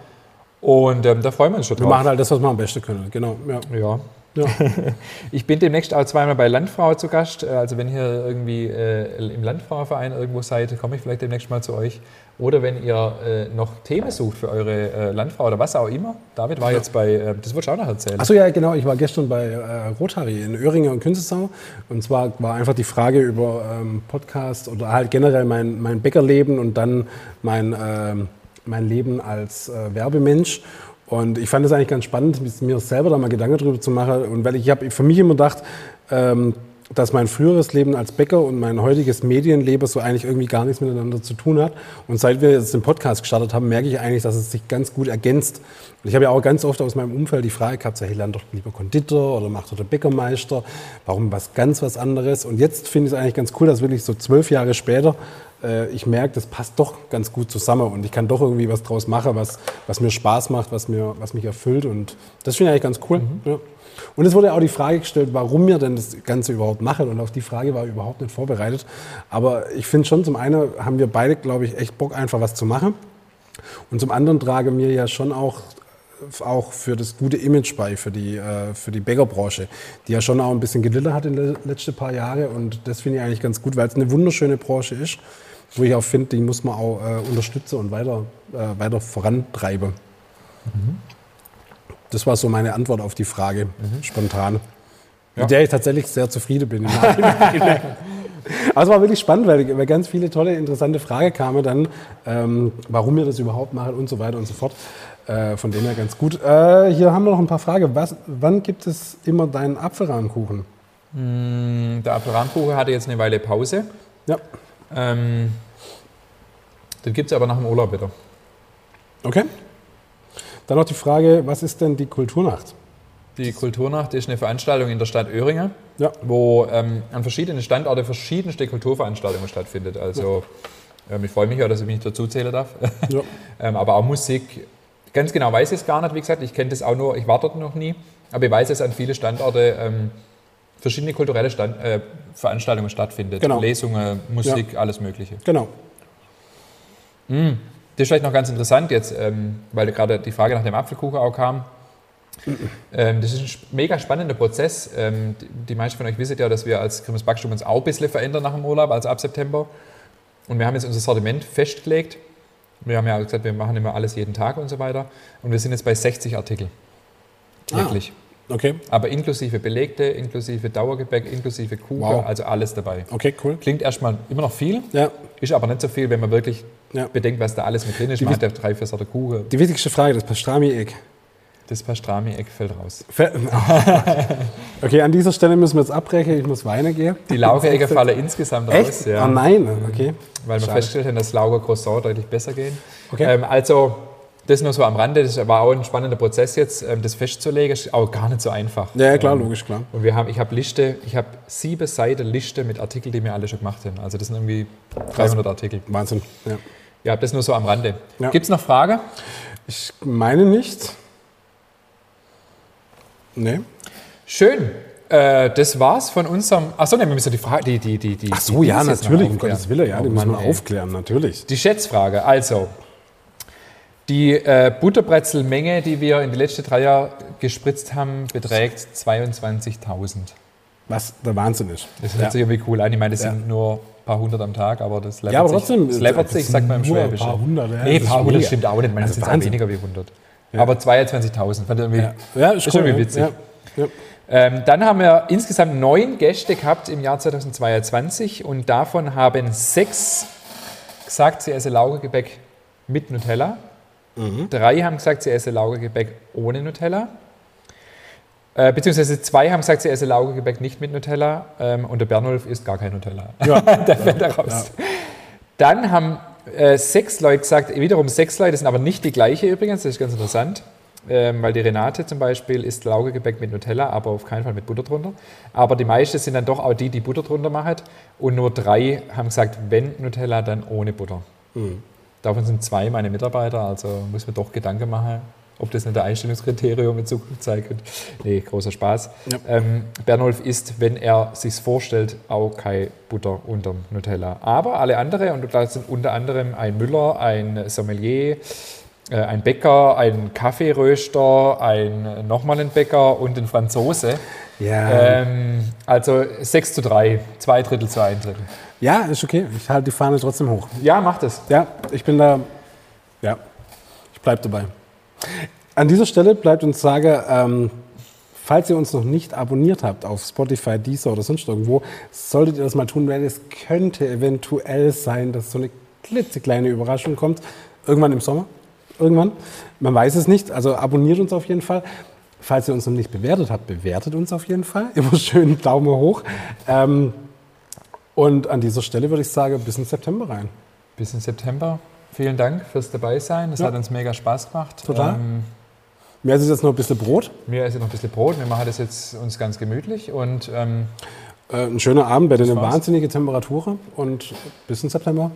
Und ähm, da freuen wir uns schon Wir drauf. machen halt das, was wir am besten können. Genau. Ja. ja. Ja. [LAUGHS] Ich bin demnächst auch zweimal bei Landfrau zu Gast. Äh, Also wenn ihr irgendwie äh, im Landfrauverein irgendwo seid, komme ich vielleicht demnächst mal zu euch. Oder wenn ihr äh, noch Themen sucht für eure äh, Landfrau oder was auch immer. David war jetzt bei, äh, das wollte ich auch noch erzählen. Achso, ja, genau. Ich war gestern bei äh, Rotary in Öhringen und Künzelsau. Und zwar war einfach die Frage über ähm, Podcast oder halt generell mein, mein Bäckerleben und dann mein, ähm, mein Leben als äh, Werbemensch. Und ich fand es eigentlich ganz spannend, mir selber da mal Gedanken drüber zu machen. Und weil ich habe für mich immer gedacht, ähm, dass mein früheres Leben als Bäcker und mein heutiges Medienleben so eigentlich irgendwie gar nichts miteinander zu tun hat. Und seit wir jetzt den Podcast gestartet haben, merke ich eigentlich, dass es sich ganz gut ergänzt. Und ich habe ja auch ganz oft aus meinem Umfeld die Frage gehabt, so, hey, lern doch lieber Konditor oder mach doch den Bäckermeister. Warum was ganz was anderes? Und jetzt finde ich es eigentlich ganz cool, dass wirklich so zwölf Jahre später äh, ich merke, das passt doch ganz gut zusammen und ich kann doch irgendwie was draus machen, was, was mir Spaß macht, was, mir, was mich erfüllt. Und das finde ich eigentlich ganz cool. Ja. Und es wurde auch die Frage gestellt, warum wir denn das Ganze überhaupt machen. Und auf die Frage war ich überhaupt nicht vorbereitet. Aber ich finde schon, zum einen haben wir beide, glaube ich, echt Bock, einfach was zu machen. Und zum anderen tragen wir ja schon auch, auch für das gute Image bei, für die, äh, für die Bäckerbranche, die ja schon auch ein bisschen gelitten hat in den letzten paar Jahren. Und das finde ich eigentlich ganz gut, weil es eine wunderschöne Branche ist, wo ich auch finde, die muss man auch äh, unterstützen und weiter, äh, weiter vorantreiben. Das war so meine Antwort auf die Frage, spontan. Ja. Mit der ich tatsächlich sehr zufrieden bin. [LAUGHS] es war wirklich spannend, weil, weil ganz viele tolle, interessante Fragen kamen dann, ähm, warum wir das überhaupt machen und so weiter und so fort. Äh, von dem her ganz gut. Äh, hier haben wir noch ein paar Fragen. Was, wann gibt es immer deinen Apfelrahmkuchen? Mm, Der Apfelrahmkuchen hatte jetzt eine Weile Pause. Ja. Ähm, den gibt es aber nach dem Urlaub wieder. Okay. Dann noch die Frage, was ist denn die Kulturnacht? Die Kulturnacht ist eine Veranstaltung in der Stadt Öhringen, Ja. wo ähm, an verschiedenen Standorten verschiedenste Kulturveranstaltungen stattfindet. Also ähm, ich freue mich ja, dass ich mich dazu zählen darf. [LAUGHS] Ja. ähm, aber auch Musik. Ganz genau weiß ich es gar nicht, wie gesagt, ich kenne das auch nur, ich war dort noch nie, aber ich weiß, dass an viele Standorte ähm, verschiedene kulturelle Stand, äh, Veranstaltungen stattfinden. Genau. Lesungen, Musik, alles Mögliche. Genau. Das ist vielleicht noch ganz interessant jetzt, ähm, weil gerade die Frage nach dem Apfelkuchen auch kam. Ähm, das ist ein mega spannender Prozess. Ähm, die, die meisten von euch wissen ja, dass wir als Grimmels Backstube uns auch ein bisschen verändern nach dem Urlaub, also ab September. Und wir haben jetzt unser Sortiment festgelegt. Wir haben ja gesagt, wir machen immer alles jeden Tag und so weiter. Und wir sind jetzt bei 60 Artikeln. Täglich. Okay. Aber inklusive Belegte, inklusive Dauergebäck, inklusive Kuchen, Wow. also alles dabei. Okay, cool. Klingt erstmal immer noch viel, Ja. ist aber nicht so viel, wenn man wirklich Ja. bedenkt, was da alles mit drin ist. Die Man hat ja drei, vier Sorte Kuchen. Die wichtigste Frage, das Pastrami-Egg. Das Pastrami-Eck fällt raus. Fe- [LAUGHS] Okay, an dieser Stelle müssen wir jetzt abbrechen. Ich muss weinen gehen. Die Laugeregger [LAUGHS] fallen insgesamt Echt? raus, ja, Oh nein, okay. weil wir Schade. festgestellt haben, dass Lauger Croissant deutlich besser gehen. Okay. Ähm, also, das nur so am Rande. Das war auch ein spannender Prozess jetzt, ähm, das festzulegen. Ist auch gar nicht so einfach. Ja, klar, logisch, klar. Und wir haben, ich habe Liste, ich habe sieben Seiten Liste mit Artikeln, die wir alle schon gemacht haben. Also das sind irgendwie 300 Artikel. Wahnsinn. Ja. Ja, das nur so am Rande. Ja. Gibt es noch Fragen? Ich meine nicht. Nee. Schön. Äh, das war's von unserem. Achso, ne, wir müssen die Frage. Die, die, die, die, Ach so, die ja, natürlich, um. Gottes Willen, ja, die Oh müssen Mann, wir aufklären, natürlich. Die Schätzfrage. Also, die äh, Butterbrezelmenge, die wir in die letzten drei Jahre gespritzt haben, beträgt 22.000. Was der Wahnsinn ist. Das ja. hört sich irgendwie cool an. Ich meine, das Ja. sind nur ein paar hundert am Tag, aber das läppert Ja, aber sich. trotzdem, Das läppert das sich, sind sagt man im nur ein Schwäbischen. paar hundert, ja, nee, ein das paar hundert stimmt auch nicht. Man Also sind auch Wahnsinn. weniger wie 100. Aber 22.000, fand ich irgendwie. Ja, ja ist, Ist cool, irgendwie ja. witzig. Ja. Ja. Ähm, dann haben wir insgesamt neun Gäste gehabt im Jahr 2022 und davon haben sechs gesagt, sie essen Laugengebäck mit Nutella. Drei haben gesagt, sie essen Laugengebäck ohne Nutella. Äh, beziehungsweise zwei haben gesagt, sie essen Laugengebäck nicht mit Nutella ähm, und der Bernulf isst gar kein Nutella. Ja. [LAUGHS] da fällt er raus. Dann haben äh, sechs Leute gesagt, wiederum sechs Leute, das sind aber nicht die gleiche übrigens, das ist ganz interessant, ähm, weil die Renate zum Beispiel isst Laugengebäck mit Nutella, aber auf keinen Fall mit Butter drunter. Aber die meisten sind dann doch auch die, die Butter drunter machen. Und nur drei haben gesagt, wenn Nutella, dann ohne Butter. Davon sind zwei meine Mitarbeiter, also muss man doch Gedanken machen, ob das nicht ein Einstellungskriterium in Zukunft sein könnte. Nee, großer Spaß. Ja. Ähm, Bernolf isst, wenn er sich vorstellt, auch kein Butter unterm Nutella. Aber alle andere, und da sind unter anderem ein Müller, ein Sommelier, äh, ein Bäcker, ein Kaffeeröster, ein nochmal ein Bäcker und ein Franzose. Ja. Ähm, also 6 zu 3, zwei Drittel zu ein Drittel. Ja, ist okay. Ich halte die Fahne trotzdem hoch. Ja, macht es. Ja, ich bin da. Ja, ich bleibe dabei. An dieser Stelle bleibt uns sage, ähm, falls ihr uns noch nicht abonniert habt auf Spotify, Deezer oder sonst irgendwo, solltet ihr das mal tun, weil es könnte eventuell sein, dass so eine klitzekleine Überraschung kommt. Irgendwann im Sommer. Irgendwann. Man weiß es nicht. Also abonniert uns auf jeden Fall. Falls ihr uns noch nicht bewertet habt, bewertet uns auf jeden Fall. Immer schön Daumen hoch. Ähm, und an dieser Stelle würde ich sagen, bis in September rein. Bis in September. Vielen Dank fürs Dabeisein. Das Ja. hat uns mega Spaß gemacht. Total. Ähm, Mir ist jetzt noch ein bisschen Brot. mir ist noch ein bisschen Brot. Wir machen das jetzt uns ganz gemütlich und ähm, Äh, ein schöner Abend bei den wahnsinnigen Temperaturen und bis in September.